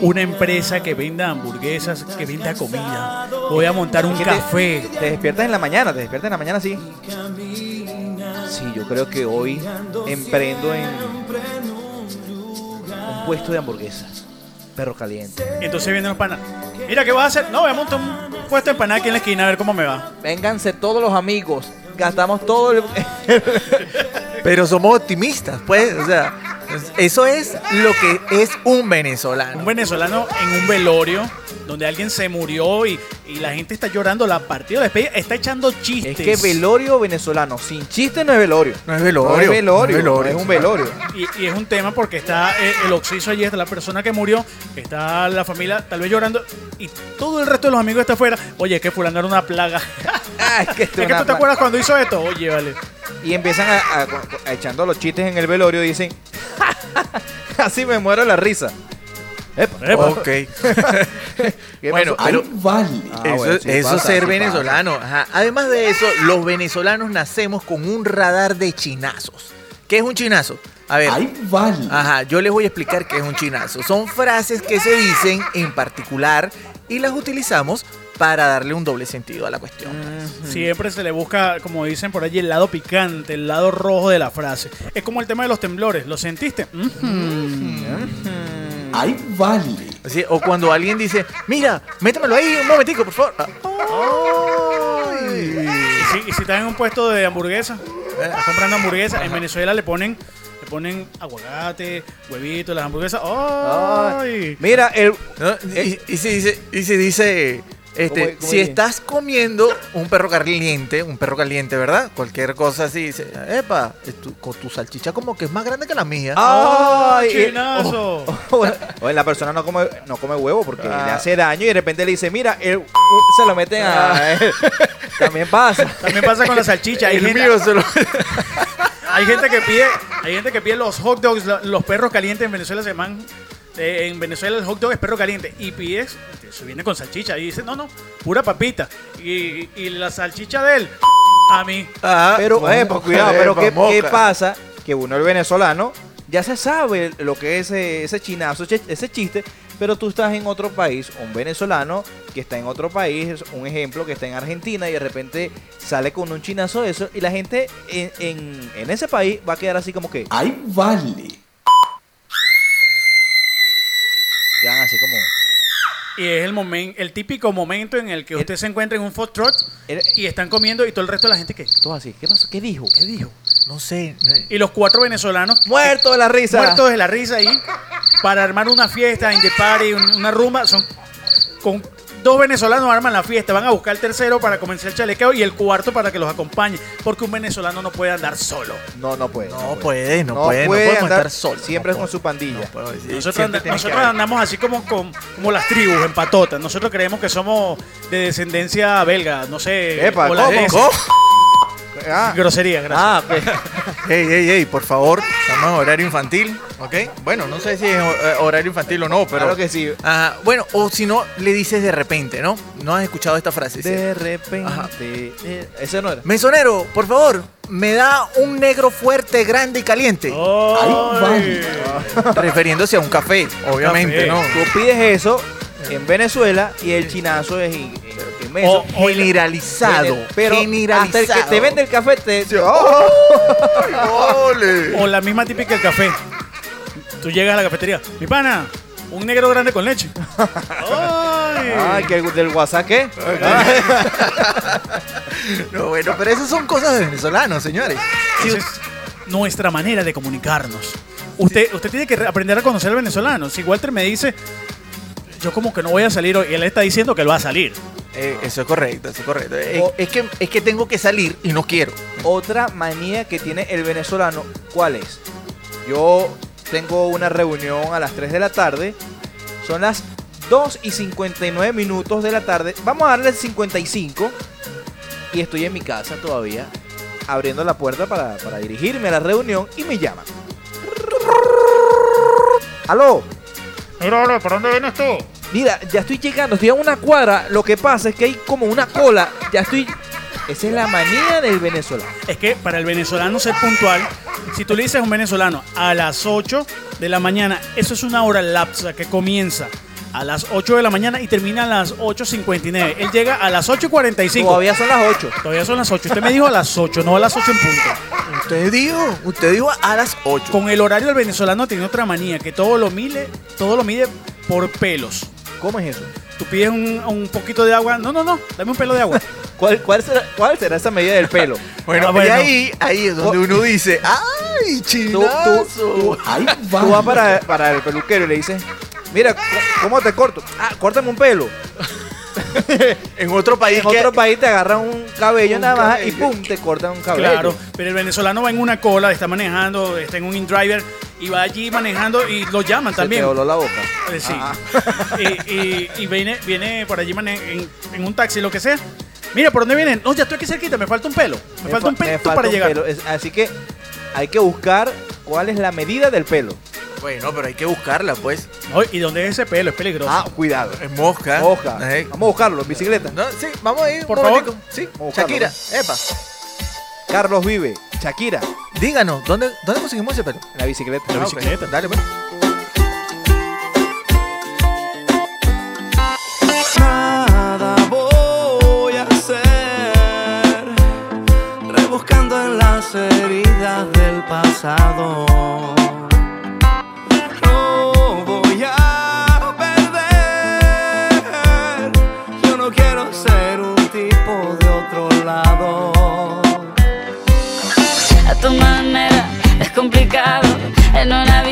Speaker 2: una empresa que venda hamburguesas, que venda comida. Voy a montar un
Speaker 1: ¿Qué te-
Speaker 2: café.
Speaker 1: Te despiertas en la mañana, te despiertas en la mañana sí. Sí, yo creo que hoy emprendo en un puesto de hamburguesas. Perro caliente.
Speaker 2: Entonces vienen los panas. Mira, ¿qué vas a hacer? No, voy a montar un puesto de empanada aquí en la esquina a ver cómo me va.
Speaker 1: Vénganse todos los amigos. Gastamos todo el...
Speaker 3: Pero somos optimistas, pues, o sea, eso es lo que es un venezolano.
Speaker 2: Un venezolano en un velorio donde alguien se murió y, y la gente está llorando la partida de despedida, está echando chistes.
Speaker 1: Es que velorio venezolano, sin chiste no es velorio.
Speaker 3: No es velorio.
Speaker 1: No es velorio,
Speaker 3: no es velorio.
Speaker 1: es un velorio.
Speaker 2: Y, y es un tema porque está eh, el oxiso allí, está la persona que murió, está la familia tal vez llorando y todo el resto de los amigos está afuera. Oye, es que fulano era una plaga.
Speaker 1: Ah, es que
Speaker 2: es que tú te acuerdas cuando hizo esto. Oye, vale.
Speaker 1: Y empiezan a, a- a- echando los chistes en el velorio y dicen, así me muero la risa. Epa.
Speaker 3: Ok.
Speaker 1: ¿Qué
Speaker 3: bueno, pero
Speaker 4: Vale.
Speaker 1: Ah, bueno, sí
Speaker 3: eso
Speaker 1: pasa,
Speaker 3: es ser
Speaker 1: sí
Speaker 3: venezolano. Ajá. Además de eso, los venezolanos nacemos con un radar de chinazos. ¿Qué es un chinazo? A ver.
Speaker 4: Ay, vale.
Speaker 3: Ajá, yo les voy a explicar qué es un chinazo. Son frases que se dicen en particular y las utilizamos para darle un doble sentido a la cuestión.
Speaker 2: Siempre se le busca, como dicen por allí, el lado picante, el lado rojo de la frase. Es como el tema de los temblores. ¿Lo sentiste?
Speaker 4: Ay, vale.
Speaker 3: Así, o cuando alguien dice, mira, métemelo ahí un momentico, por favor.
Speaker 2: Y si, y si estás en un puesto de hamburguesa, estás comprando hamburguesas, en Venezuela le ponen, le ponen aguacate, huevito, las hamburguesas. ¡Ay!
Speaker 1: Mira, el,
Speaker 3: ¿No? Y, y se dice, y se dice este,
Speaker 1: ¿Cómo- cómo
Speaker 3: si
Speaker 1: es?
Speaker 3: estás comiendo un perro caliente, un perro caliente, ¿verdad? Cualquier cosa así, dice, epa, tu- con tu salchicha como que es más grande que la mía.
Speaker 1: ¡Ay! eh,
Speaker 2: chinazo!
Speaker 1: o- o la persona no come, no come huevo porque
Speaker 3: Ah.
Speaker 1: le hace daño y de repente le dice, mira, el, se lo meten a él. También pasa.
Speaker 2: También pasa con la salchicha. Hay
Speaker 3: el
Speaker 2: gente,
Speaker 3: mío se lo...
Speaker 2: hay gente que pide, hay gente que pide los hot dogs, los perros calientes en Venezuela se llaman. Eh, en Venezuela el hot dog es perro caliente y pides, eso viene con salchicha y dice, no, no, pura papita. Y, y la salchicha de él, a mí.
Speaker 3: Ah,
Speaker 1: Pero, eh, pues, cuidado, pero ¿qué, qué pasa? Que uno, el venezolano, ya se sabe lo que es ese, ese chinazo, ese- ese chiste, pero tú estás en otro país, un venezolano que está en otro país, un ejemplo, que está en Argentina y de repente sale con un chinazo de eso y la gente en, en- en ese país va a quedar así como que,
Speaker 4: Ay, vale.
Speaker 1: Quedan así como...
Speaker 2: Y es el momento, el típico momento en el que usted se encuentra en un food truck y están comiendo y todo el resto de la gente que
Speaker 1: Todo así, ¿qué pasó? ¿Qué dijo? ¿Qué dijo?
Speaker 3: No sé.
Speaker 2: y los cuatro venezolanos
Speaker 1: Muerto de la risa.
Speaker 2: muertos de la risa ahí para armar una fiesta in the party, un- una rumba, son con dos venezolanos arman la fiesta, van a buscar el tercero para comenzar el chalequeo y el cuarto para que los acompañe, porque un venezolano no puede andar solo.
Speaker 1: No, no puede.
Speaker 3: No puede, no puede, no podemos
Speaker 1: andar
Speaker 3: estar solos.
Speaker 1: Siempre
Speaker 3: no
Speaker 1: con su pandilla.
Speaker 2: Nosotros, andamos así como, con- como las tribus, en patotas. Nosotros creemos que somos de descendencia belga, no sé,
Speaker 1: Epa.
Speaker 3: ¿Cómo?
Speaker 1: Ah,
Speaker 2: Grosería, gracias.
Speaker 1: ah, pues,
Speaker 3: Ey, ey, ey, por favor, estamos en horario infantil, ¿ok? Bueno, no sé si es eh, horario infantil o no, pero...
Speaker 1: claro que sí.
Speaker 3: Ajá, bueno, o si no, le dices de repente, ¿no? No has escuchado esta frase. ¿sí?
Speaker 1: De repente. eh, ese no era.
Speaker 3: Mesonero, por favor, me da un negro fuerte, grande y caliente.
Speaker 2: Ay.
Speaker 3: Refiriéndose a un café, obviamente,
Speaker 2: café.
Speaker 3: ¿no?
Speaker 1: Tú pides eso en Venezuela y el chinazo es.
Speaker 2: O-
Speaker 3: Generalizado.
Speaker 1: pero hasta el que te vende el café te. ¡Oh!
Speaker 3: ¡Ole!
Speaker 2: O la misma típica del café. Tú llegas a la cafetería, mi pana, un negro grande con leche. Ay.
Speaker 1: Que el del WhatsApp qué?
Speaker 3: No, bueno, pero esas son cosas de venezolanos, señores.
Speaker 2: Es nuestra manera de comunicarnos. Usted, usted tiene que re- aprender a conocer al venezolano. Si Walter me dice, yo como que no voy a salir hoy, y él está diciendo que él va a salir.
Speaker 3: Eh, eso es correcto, eso es correcto. Eh,
Speaker 1: O-
Speaker 3: es, que, es que tengo que salir y no quiero.
Speaker 1: Otra manía que tiene el venezolano, ¿cuál es? Yo tengo una reunión a las 3 de la tarde, son las 2 y 59 minutos de la tarde, vamos a darle 55 y estoy en mi casa todavía, abriendo la puerta para, para dirigirme a la reunión y me llaman. ¡Aló!
Speaker 2: Mira, hola, ¿para dónde vienes tú?
Speaker 1: Mira, ya estoy llegando, estoy a una cuadra, lo que pasa es que hay como una cola, ya estoy... Esa es la manía del venezolano.
Speaker 2: Es que para el venezolano ser puntual, si tú le dices a un venezolano a las 8 de la mañana, eso es una hora lapsa que comienza a las 8 de la mañana y termina a las 8.59. Él llega a las 8.45.
Speaker 1: Todavía son las 8.
Speaker 2: Todavía son las 8. Usted me dijo a las 8, no a las 8 en punto.
Speaker 3: Usted dijo, usted dijo a las 8.
Speaker 2: Con el horario del venezolano tiene otra manía, que todo lo mide, todo lo mide por pelos.
Speaker 1: ¿Cómo es eso?
Speaker 2: Tú pides un, un poquito de agua. No, no, no, dame un pelo de agua.
Speaker 1: ¿Cuál, cuál, será, ¿Cuál será esa medida del pelo?
Speaker 3: Bueno,
Speaker 2: Ah, bueno.
Speaker 3: y ahí, ahí es donde uno dice, ¡ay,
Speaker 1: Tú,
Speaker 3: chinazo!
Speaker 1: tú, tú, tú vas para, para el peluquero y le dices, mira, ¿cómo- ¿cómo te corto? Ah, córtame un pelo.
Speaker 3: En otro país
Speaker 1: En
Speaker 3: que-
Speaker 1: otro país te agarran un cabello
Speaker 3: Un
Speaker 1: nada más
Speaker 3: cabello.
Speaker 1: y pum, te cortan un cabello.
Speaker 2: Claro, pero el venezolano va en una cola, está manejando, está en un in-driver y va allí manejando y lo llaman
Speaker 1: Se
Speaker 2: también.
Speaker 1: te voló la boca.
Speaker 2: Eh, sí.
Speaker 1: Ah.
Speaker 2: Y, y- y viene, viene por allí mane- en, en un taxi, lo que sea. Mira, ¿por dónde vienen? No, ya estoy aquí cerquita, me falta un pelo. Me, falta un
Speaker 1: falta
Speaker 2: para
Speaker 1: un
Speaker 2: llegar.
Speaker 1: pelo. Es- así que hay que buscar cuál es la medida del pelo.
Speaker 3: Bueno, pero hay que buscarla, pues.
Speaker 2: No, ¿Y dónde es ese pelo? Es peligroso.
Speaker 1: Ah, cuidado.
Speaker 3: En mosca. Eh,
Speaker 1: Vamos a buscarlo en bicicleta.
Speaker 3: no, sí, vamos a ir.
Speaker 2: Por
Speaker 3: un
Speaker 2: favor.
Speaker 3: Sí,
Speaker 1: Vamos a buscarlo,
Speaker 3: Shakira, epa.
Speaker 1: Carlos vive, Shakira,
Speaker 3: Díganos, ¿dónde, ¿dónde conseguimos ese pelo?
Speaker 1: en la bicicleta.
Speaker 2: La
Speaker 3: Ah,
Speaker 2: bicicleta.
Speaker 3: Dale, pues.
Speaker 6: Nada voy a hacer, rebuscando en las heridas del pasado.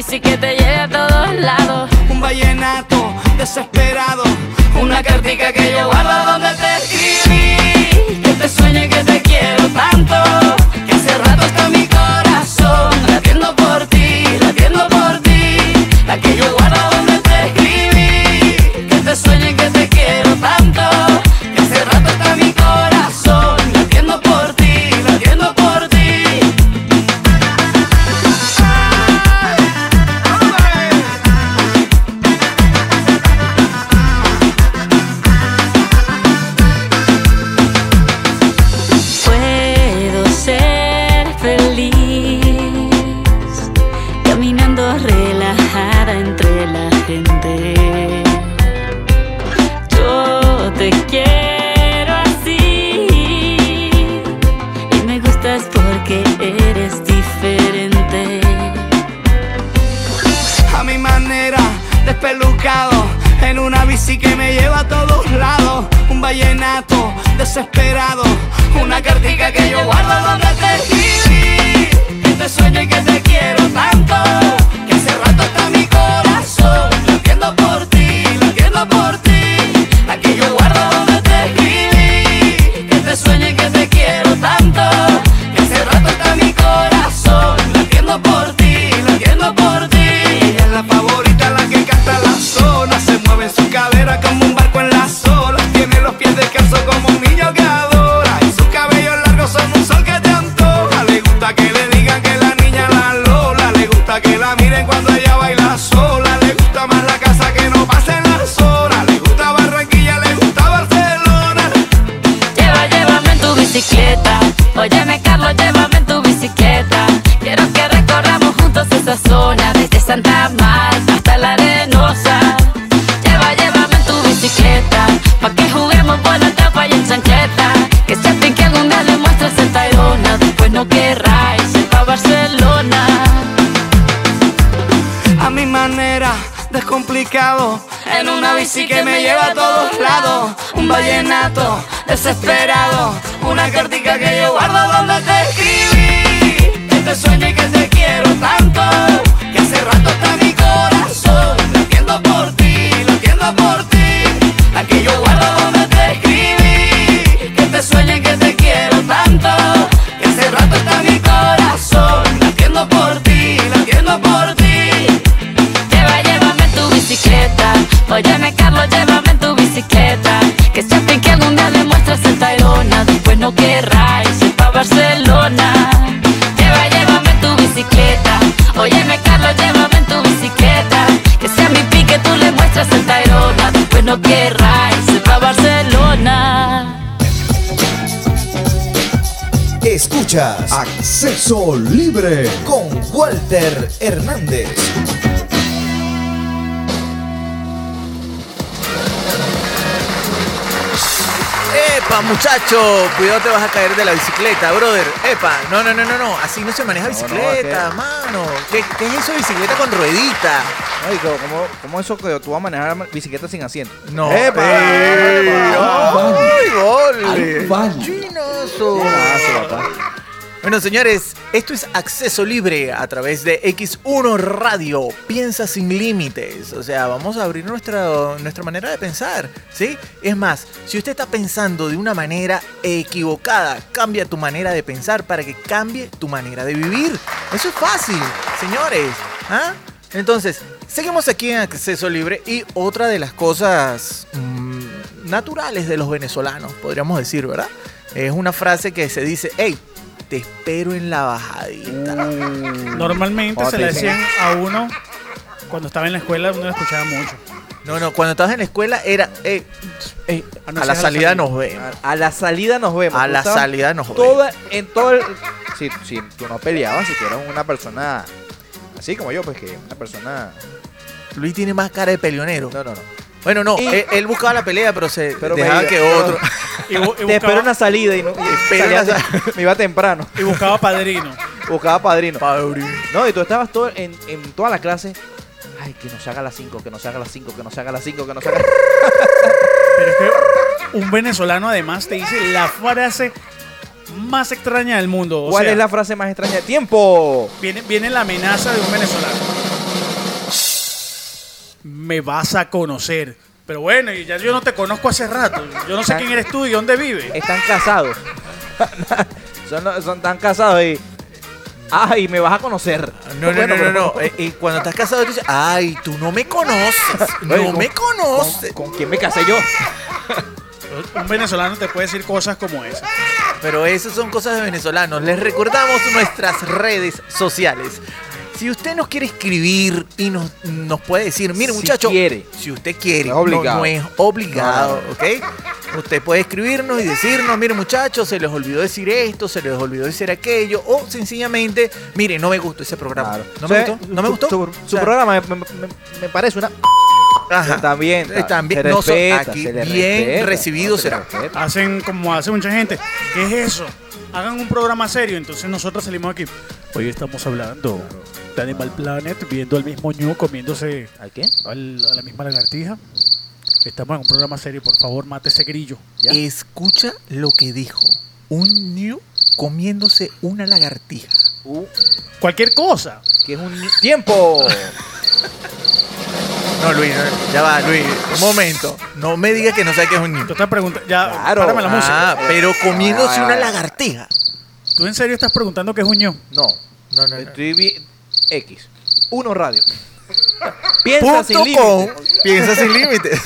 Speaker 10: Bici que te lleve a todos lados.
Speaker 6: Un vallenato desesperado,
Speaker 10: una cartica que yo guardo donde
Speaker 6: desesperado.
Speaker 4: Escuchas Acceso Libre con Walter Hernández.
Speaker 3: Epa, muchacho, cuidado te vas a caer de la bicicleta, brother. Epa, no, no, no, no, no, así no se maneja
Speaker 1: No, no,
Speaker 3: bicicleta, mano. ¿Qué, ¿Qué es eso de bicicleta con ruedita?
Speaker 1: Ay, ¿cómo, cómo, cómo eso que tú vas a manejar bicicleta sin asiento?
Speaker 3: No.
Speaker 1: ¡Epa! ¡Epa!
Speaker 3: ¡Ay, gol! Chinoso. Bueno, señores, esto es acceso libre a través de X1 Radio. Piensa sin límites. O sea, vamos a abrir nuestra, nuestra manera de pensar, ¿sí? Es más, si usted está pensando de una manera equivocada, cambia tu manera de pensar para que cambie tu manera de vivir. Eso es fácil, señores. ¿Ah? Entonces, seguimos aquí en acceso libre y otra de las cosas mm, naturales de los venezolanos, podríamos decir, ¿verdad? Es una frase que se dice, hey, te espero en la bajadita.
Speaker 2: Normalmente
Speaker 1: Cuando
Speaker 2: se le decían a uno cuando estaba en la escuela, uno lo escuchaba mucho.
Speaker 3: No, no, cuando estabas en la escuela era,
Speaker 2: Ah, no,
Speaker 3: a la
Speaker 2: es a la
Speaker 3: salida
Speaker 2: salida.
Speaker 3: nos vemos.
Speaker 1: A, la salida nos vemos.
Speaker 3: A la salida nos vemos.
Speaker 1: Toda, en todo el... Si, si tú no peleabas, si tú eras una persona... Así como yo, pues que una persona...
Speaker 3: Luis tiene más cara de peleonero.
Speaker 1: No, no, no.
Speaker 3: Bueno, no,
Speaker 1: Y-
Speaker 3: él, él buscaba la pelea, pero se
Speaker 1: Pero
Speaker 3: dejaba que otro.
Speaker 2: Y, bu- y
Speaker 1: Te espero
Speaker 2: buscaba,
Speaker 1: una salida y, no, y
Speaker 3: espero
Speaker 1: salía
Speaker 3: una
Speaker 1: así, me iba temprano.
Speaker 2: y buscaba padrino.
Speaker 1: Buscaba padrino.
Speaker 3: Padre.
Speaker 1: No, y tú estabas todo en, en toda la clase. Ay, que nos haga las 5, que nos haga las 5, que nos haga las 5, que nos haga.
Speaker 2: Pero es que un venezolano además te dice la frase más extraña del mundo. O
Speaker 1: ¿Cuál
Speaker 2: sea,
Speaker 1: es la frase más extraña? ¡Tiempo!
Speaker 2: Viene, viene la amenaza de un venezolano. Me vas a conocer. Pero bueno, y ya yo no te conozco hace rato. Yo no sé quién eres tú y dónde vives.
Speaker 1: Están casados. son, son tan casados y. Ay, me vas a conocer.
Speaker 3: No, no,
Speaker 1: Bueno,
Speaker 3: no, no,
Speaker 1: pero-
Speaker 3: no. Eh, Y cuando estás casado, tú dices, ay, tú no me conoces. No
Speaker 1: ¿con-
Speaker 3: me conoces.
Speaker 1: ¿Con, con quién me casé yo?
Speaker 2: Un venezolano te puede decir cosas como esa.
Speaker 3: Pero esas son cosas de venezolanos. Les recordamos nuestras redes sociales. Si usted nos quiere escribir y nos, nos puede decir, mire
Speaker 1: Si
Speaker 3: muchacho,
Speaker 1: quiere.
Speaker 3: si usted quiere,
Speaker 1: No es obligado.
Speaker 3: no es obligado,
Speaker 1: No,
Speaker 3: ¿ok? Usted puede escribirnos y decirnos, mire muchachos, se les olvidó decir esto, se les olvidó decir aquello, o sencillamente, mire, no me gustó ese programa.
Speaker 1: Claro.
Speaker 3: ¿No
Speaker 1: O
Speaker 3: me gustó? ¿No me
Speaker 1: su-
Speaker 3: gustó?
Speaker 1: Su,
Speaker 3: O
Speaker 1: su
Speaker 3: sea,
Speaker 1: programa me, me- me- me parece una.
Speaker 3: Ajá.
Speaker 1: También.
Speaker 3: Eh, también,
Speaker 1: se
Speaker 3: no, aquí
Speaker 1: se
Speaker 3: bien
Speaker 1: respeta,
Speaker 3: recibido
Speaker 1: se
Speaker 3: será.
Speaker 1: respeta.
Speaker 2: Hacen como hace mucha gente. ¿Qué es eso? Hagan un programa serio. Entonces nosotros salimos aquí. Hoy estamos hablando de Animal Planet, viendo al mismo ñu comiéndose
Speaker 1: ¿A qué?
Speaker 2: al- a la misma lagartija. Estamos en un programa serio. Por favor, mate ese grillo. ¿ya?
Speaker 3: Escucha lo que dijo. Un ñu comiéndose una lagartija.
Speaker 1: Uh,
Speaker 2: Cualquier cosa.
Speaker 1: que es un tiempo.
Speaker 3: No, Luis, no, ya va, Luis, un momento. No me digas que no sabes qué es un
Speaker 2: Tú
Speaker 3: ñu.
Speaker 2: estás preguntando. Ya,
Speaker 1: Claro.
Speaker 2: párame la música.
Speaker 3: Ah, pero comiéndose
Speaker 1: Ah,
Speaker 3: una lagartija.
Speaker 2: ¿Tú en serio estás preguntando qué es un ñu?
Speaker 1: No.
Speaker 3: No, no, no.
Speaker 1: Estoy bien. X. Uno radio. Piensa sin
Speaker 3: com.
Speaker 1: límites.
Speaker 3: Piensa sin límites.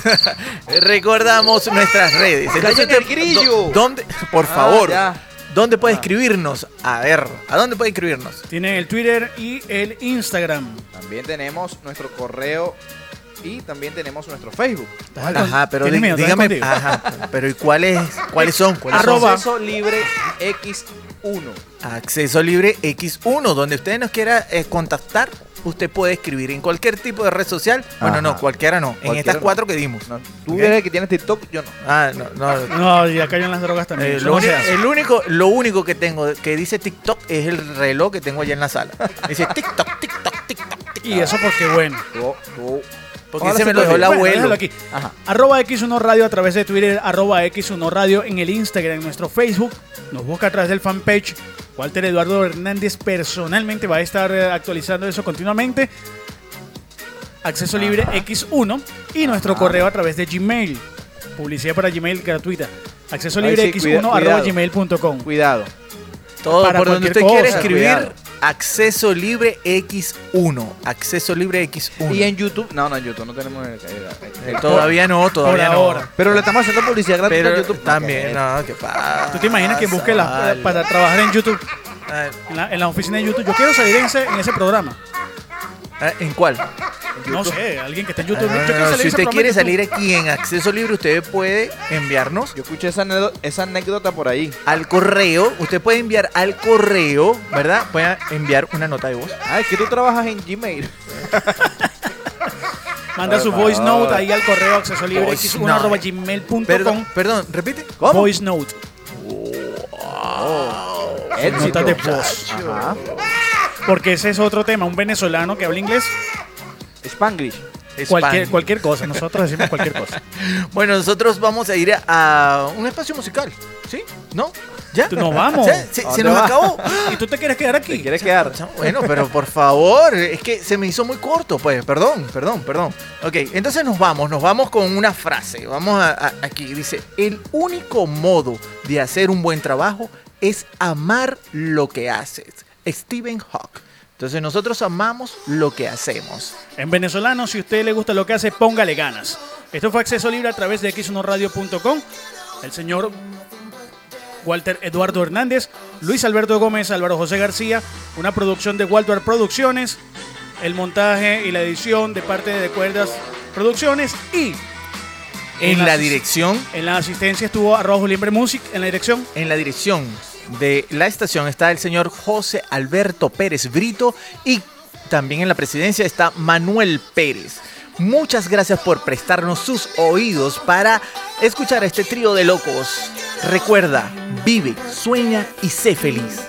Speaker 3: Recordamos nuestras redes. Entonces
Speaker 1: ¡Cállate el
Speaker 3: usted-
Speaker 1: grillo!
Speaker 3: do- ¿Dónde? Por
Speaker 1: Ah,
Speaker 3: favor.
Speaker 1: ya.
Speaker 3: ¿Dónde puede
Speaker 1: Ah.
Speaker 3: escribirnos? A ver, ¿a dónde puede escribirnos?
Speaker 2: Tienen el Twitter y el Instagram.
Speaker 1: También tenemos nuestro correo y también tenemos nuestro Facebook.
Speaker 3: Ajá, pero
Speaker 2: ¿Tienes
Speaker 3: di- dígame, ajá, pero ¿y cuáles cuáles son? ¿Cuáles son?
Speaker 2: Arroba.
Speaker 1: Acceso libre X1.
Speaker 3: Acceso libre X1, donde usted nos quiera eh, contactar, usted puede escribir en cualquier tipo de red social. Bueno,
Speaker 1: Ajá.
Speaker 3: no, cualquiera no. en
Speaker 1: Cualquiera
Speaker 3: estas
Speaker 1: no.
Speaker 3: cuatro que dimos.
Speaker 1: No, tú
Speaker 3: Ok.
Speaker 1: eres el que tienes TikTok, yo no.
Speaker 3: Ah, no, no.
Speaker 2: No, ya cayó en las drogas también.
Speaker 3: Eh,
Speaker 2: Eso
Speaker 3: lo,
Speaker 2: no
Speaker 3: uni-
Speaker 2: se hace.
Speaker 3: el único, lo único que tengo que dice TikTok es el reloj que tengo allá en la sala. Dice TikTok, TikTok, TikTok, TikTok.
Speaker 2: Y eso porque bueno.
Speaker 3: Porque ese me
Speaker 1: se
Speaker 3: lo dejó el.
Speaker 2: Bueno,
Speaker 3: abuelo.
Speaker 2: aquí.
Speaker 1: Ajá.
Speaker 2: Arroba X1 Radio a través de Twitter, arroba X1 Radio en el Instagram, en nuestro Facebook. Nos busca a través del fanpage. Walter Eduardo Hernández personalmente va a estar eh, actualizando eso continuamente. Acceso libre X1 y nuestro correo a través de Gmail. Publicidad para Gmail gratuita. Acceso libre
Speaker 1: sí,
Speaker 2: X1
Speaker 1: cuida-
Speaker 2: arroba
Speaker 1: cuidado.
Speaker 2: gmail.com.
Speaker 1: Cuidado.
Speaker 3: Todo
Speaker 2: para
Speaker 3: por donde usted
Speaker 2: cualquier
Speaker 3: quiere
Speaker 2: cosa,
Speaker 3: escribir.
Speaker 1: cuidado.
Speaker 3: Acceso libre X1. Acceso libre X1.
Speaker 1: Y en YouTube, no, no, en YouTube no tenemos el, el- el-
Speaker 3: Eh, todavía no, todavía no.
Speaker 2: ahora.
Speaker 1: Pero le estamos haciendo publicidad gratuita
Speaker 3: Pero
Speaker 1: en YouTube.
Speaker 3: también,
Speaker 1: No,
Speaker 3: ¿qué pasa?
Speaker 2: ¿Tú te imaginas que busque la-
Speaker 3: Vale.
Speaker 2: para trabajar en YouTube? En la, en la oficina de YouTube. Yo quiero salir en ese, en ese programa.
Speaker 3: Ah, ¿En cuál?
Speaker 2: No sé, alguien que esté en YouTube.
Speaker 3: Ah,
Speaker 2: Yo
Speaker 3: no, no, si usted quiere salir aquí en acceso libre, usted puede enviarnos
Speaker 1: Yo escuché esa anécdota, esa anécdota por ahí.
Speaker 3: al correo. Usted puede enviar al correo, ¿verdad? Puede enviar una nota de voz.
Speaker 1: Ah, es que tú trabajas en Gmail.
Speaker 2: Manda su voice note ahí al correo acceso libre
Speaker 3: Voice
Speaker 2: x1
Speaker 3: note.
Speaker 2: arroba gmail.com.
Speaker 3: Perdón, perdón, repite.
Speaker 1: ¿Cómo?
Speaker 2: Voice note.
Speaker 1: Éxito.
Speaker 2: Notas de voz.
Speaker 1: Ajá.
Speaker 2: Porque ese es otro tema. Un venezolano que habla inglés.
Speaker 1: Spanglish.
Speaker 2: Cualquier, cualquier cosa. Nosotros decimos cualquier cosa.
Speaker 3: Bueno, nosotros vamos a ir a, a un espacio musical. ¿Sí? ¿No? ¿Ya?
Speaker 2: Nos vamos.
Speaker 3: ¿Se, se-
Speaker 1: ¿A
Speaker 3: se
Speaker 1: dónde
Speaker 3: nos
Speaker 1: va?
Speaker 3: acabó?
Speaker 2: ¿Y tú te quieres quedar aquí?
Speaker 1: ¿Te quieres quedar?
Speaker 3: Bueno, pero por favor, es que se me hizo muy corto, pues, perdón, perdón, perdón. Ok, entonces nos vamos, nos vamos con una frase. Vamos a, a- aquí, dice, el único modo de hacer un buen trabajo es amar lo que haces. Stephen Hawking. Entonces nosotros amamos lo que hacemos.
Speaker 2: En venezolano, si a usted le gusta lo que hace, póngale ganas. Esto fue acceso libre a través de x1radio.com. El señor Walter Eduardo Hernández, Luis Alberto Gómez, Álvaro José García, una producción de Walter Producciones, el montaje y la edición de parte de Cuerdas Producciones y
Speaker 3: En
Speaker 2: En
Speaker 3: la dirección,
Speaker 2: en la asistencia estuvo arroba Libre Music en la dirección.
Speaker 3: en la dirección de la estación está el señor José Alberto Pérez Brito y también en la presidencia está Manuel Pérez. Muchas gracias por prestarnos sus oídos para escuchar a este trío de locos. Recuerda, vive, sueña y sé feliz.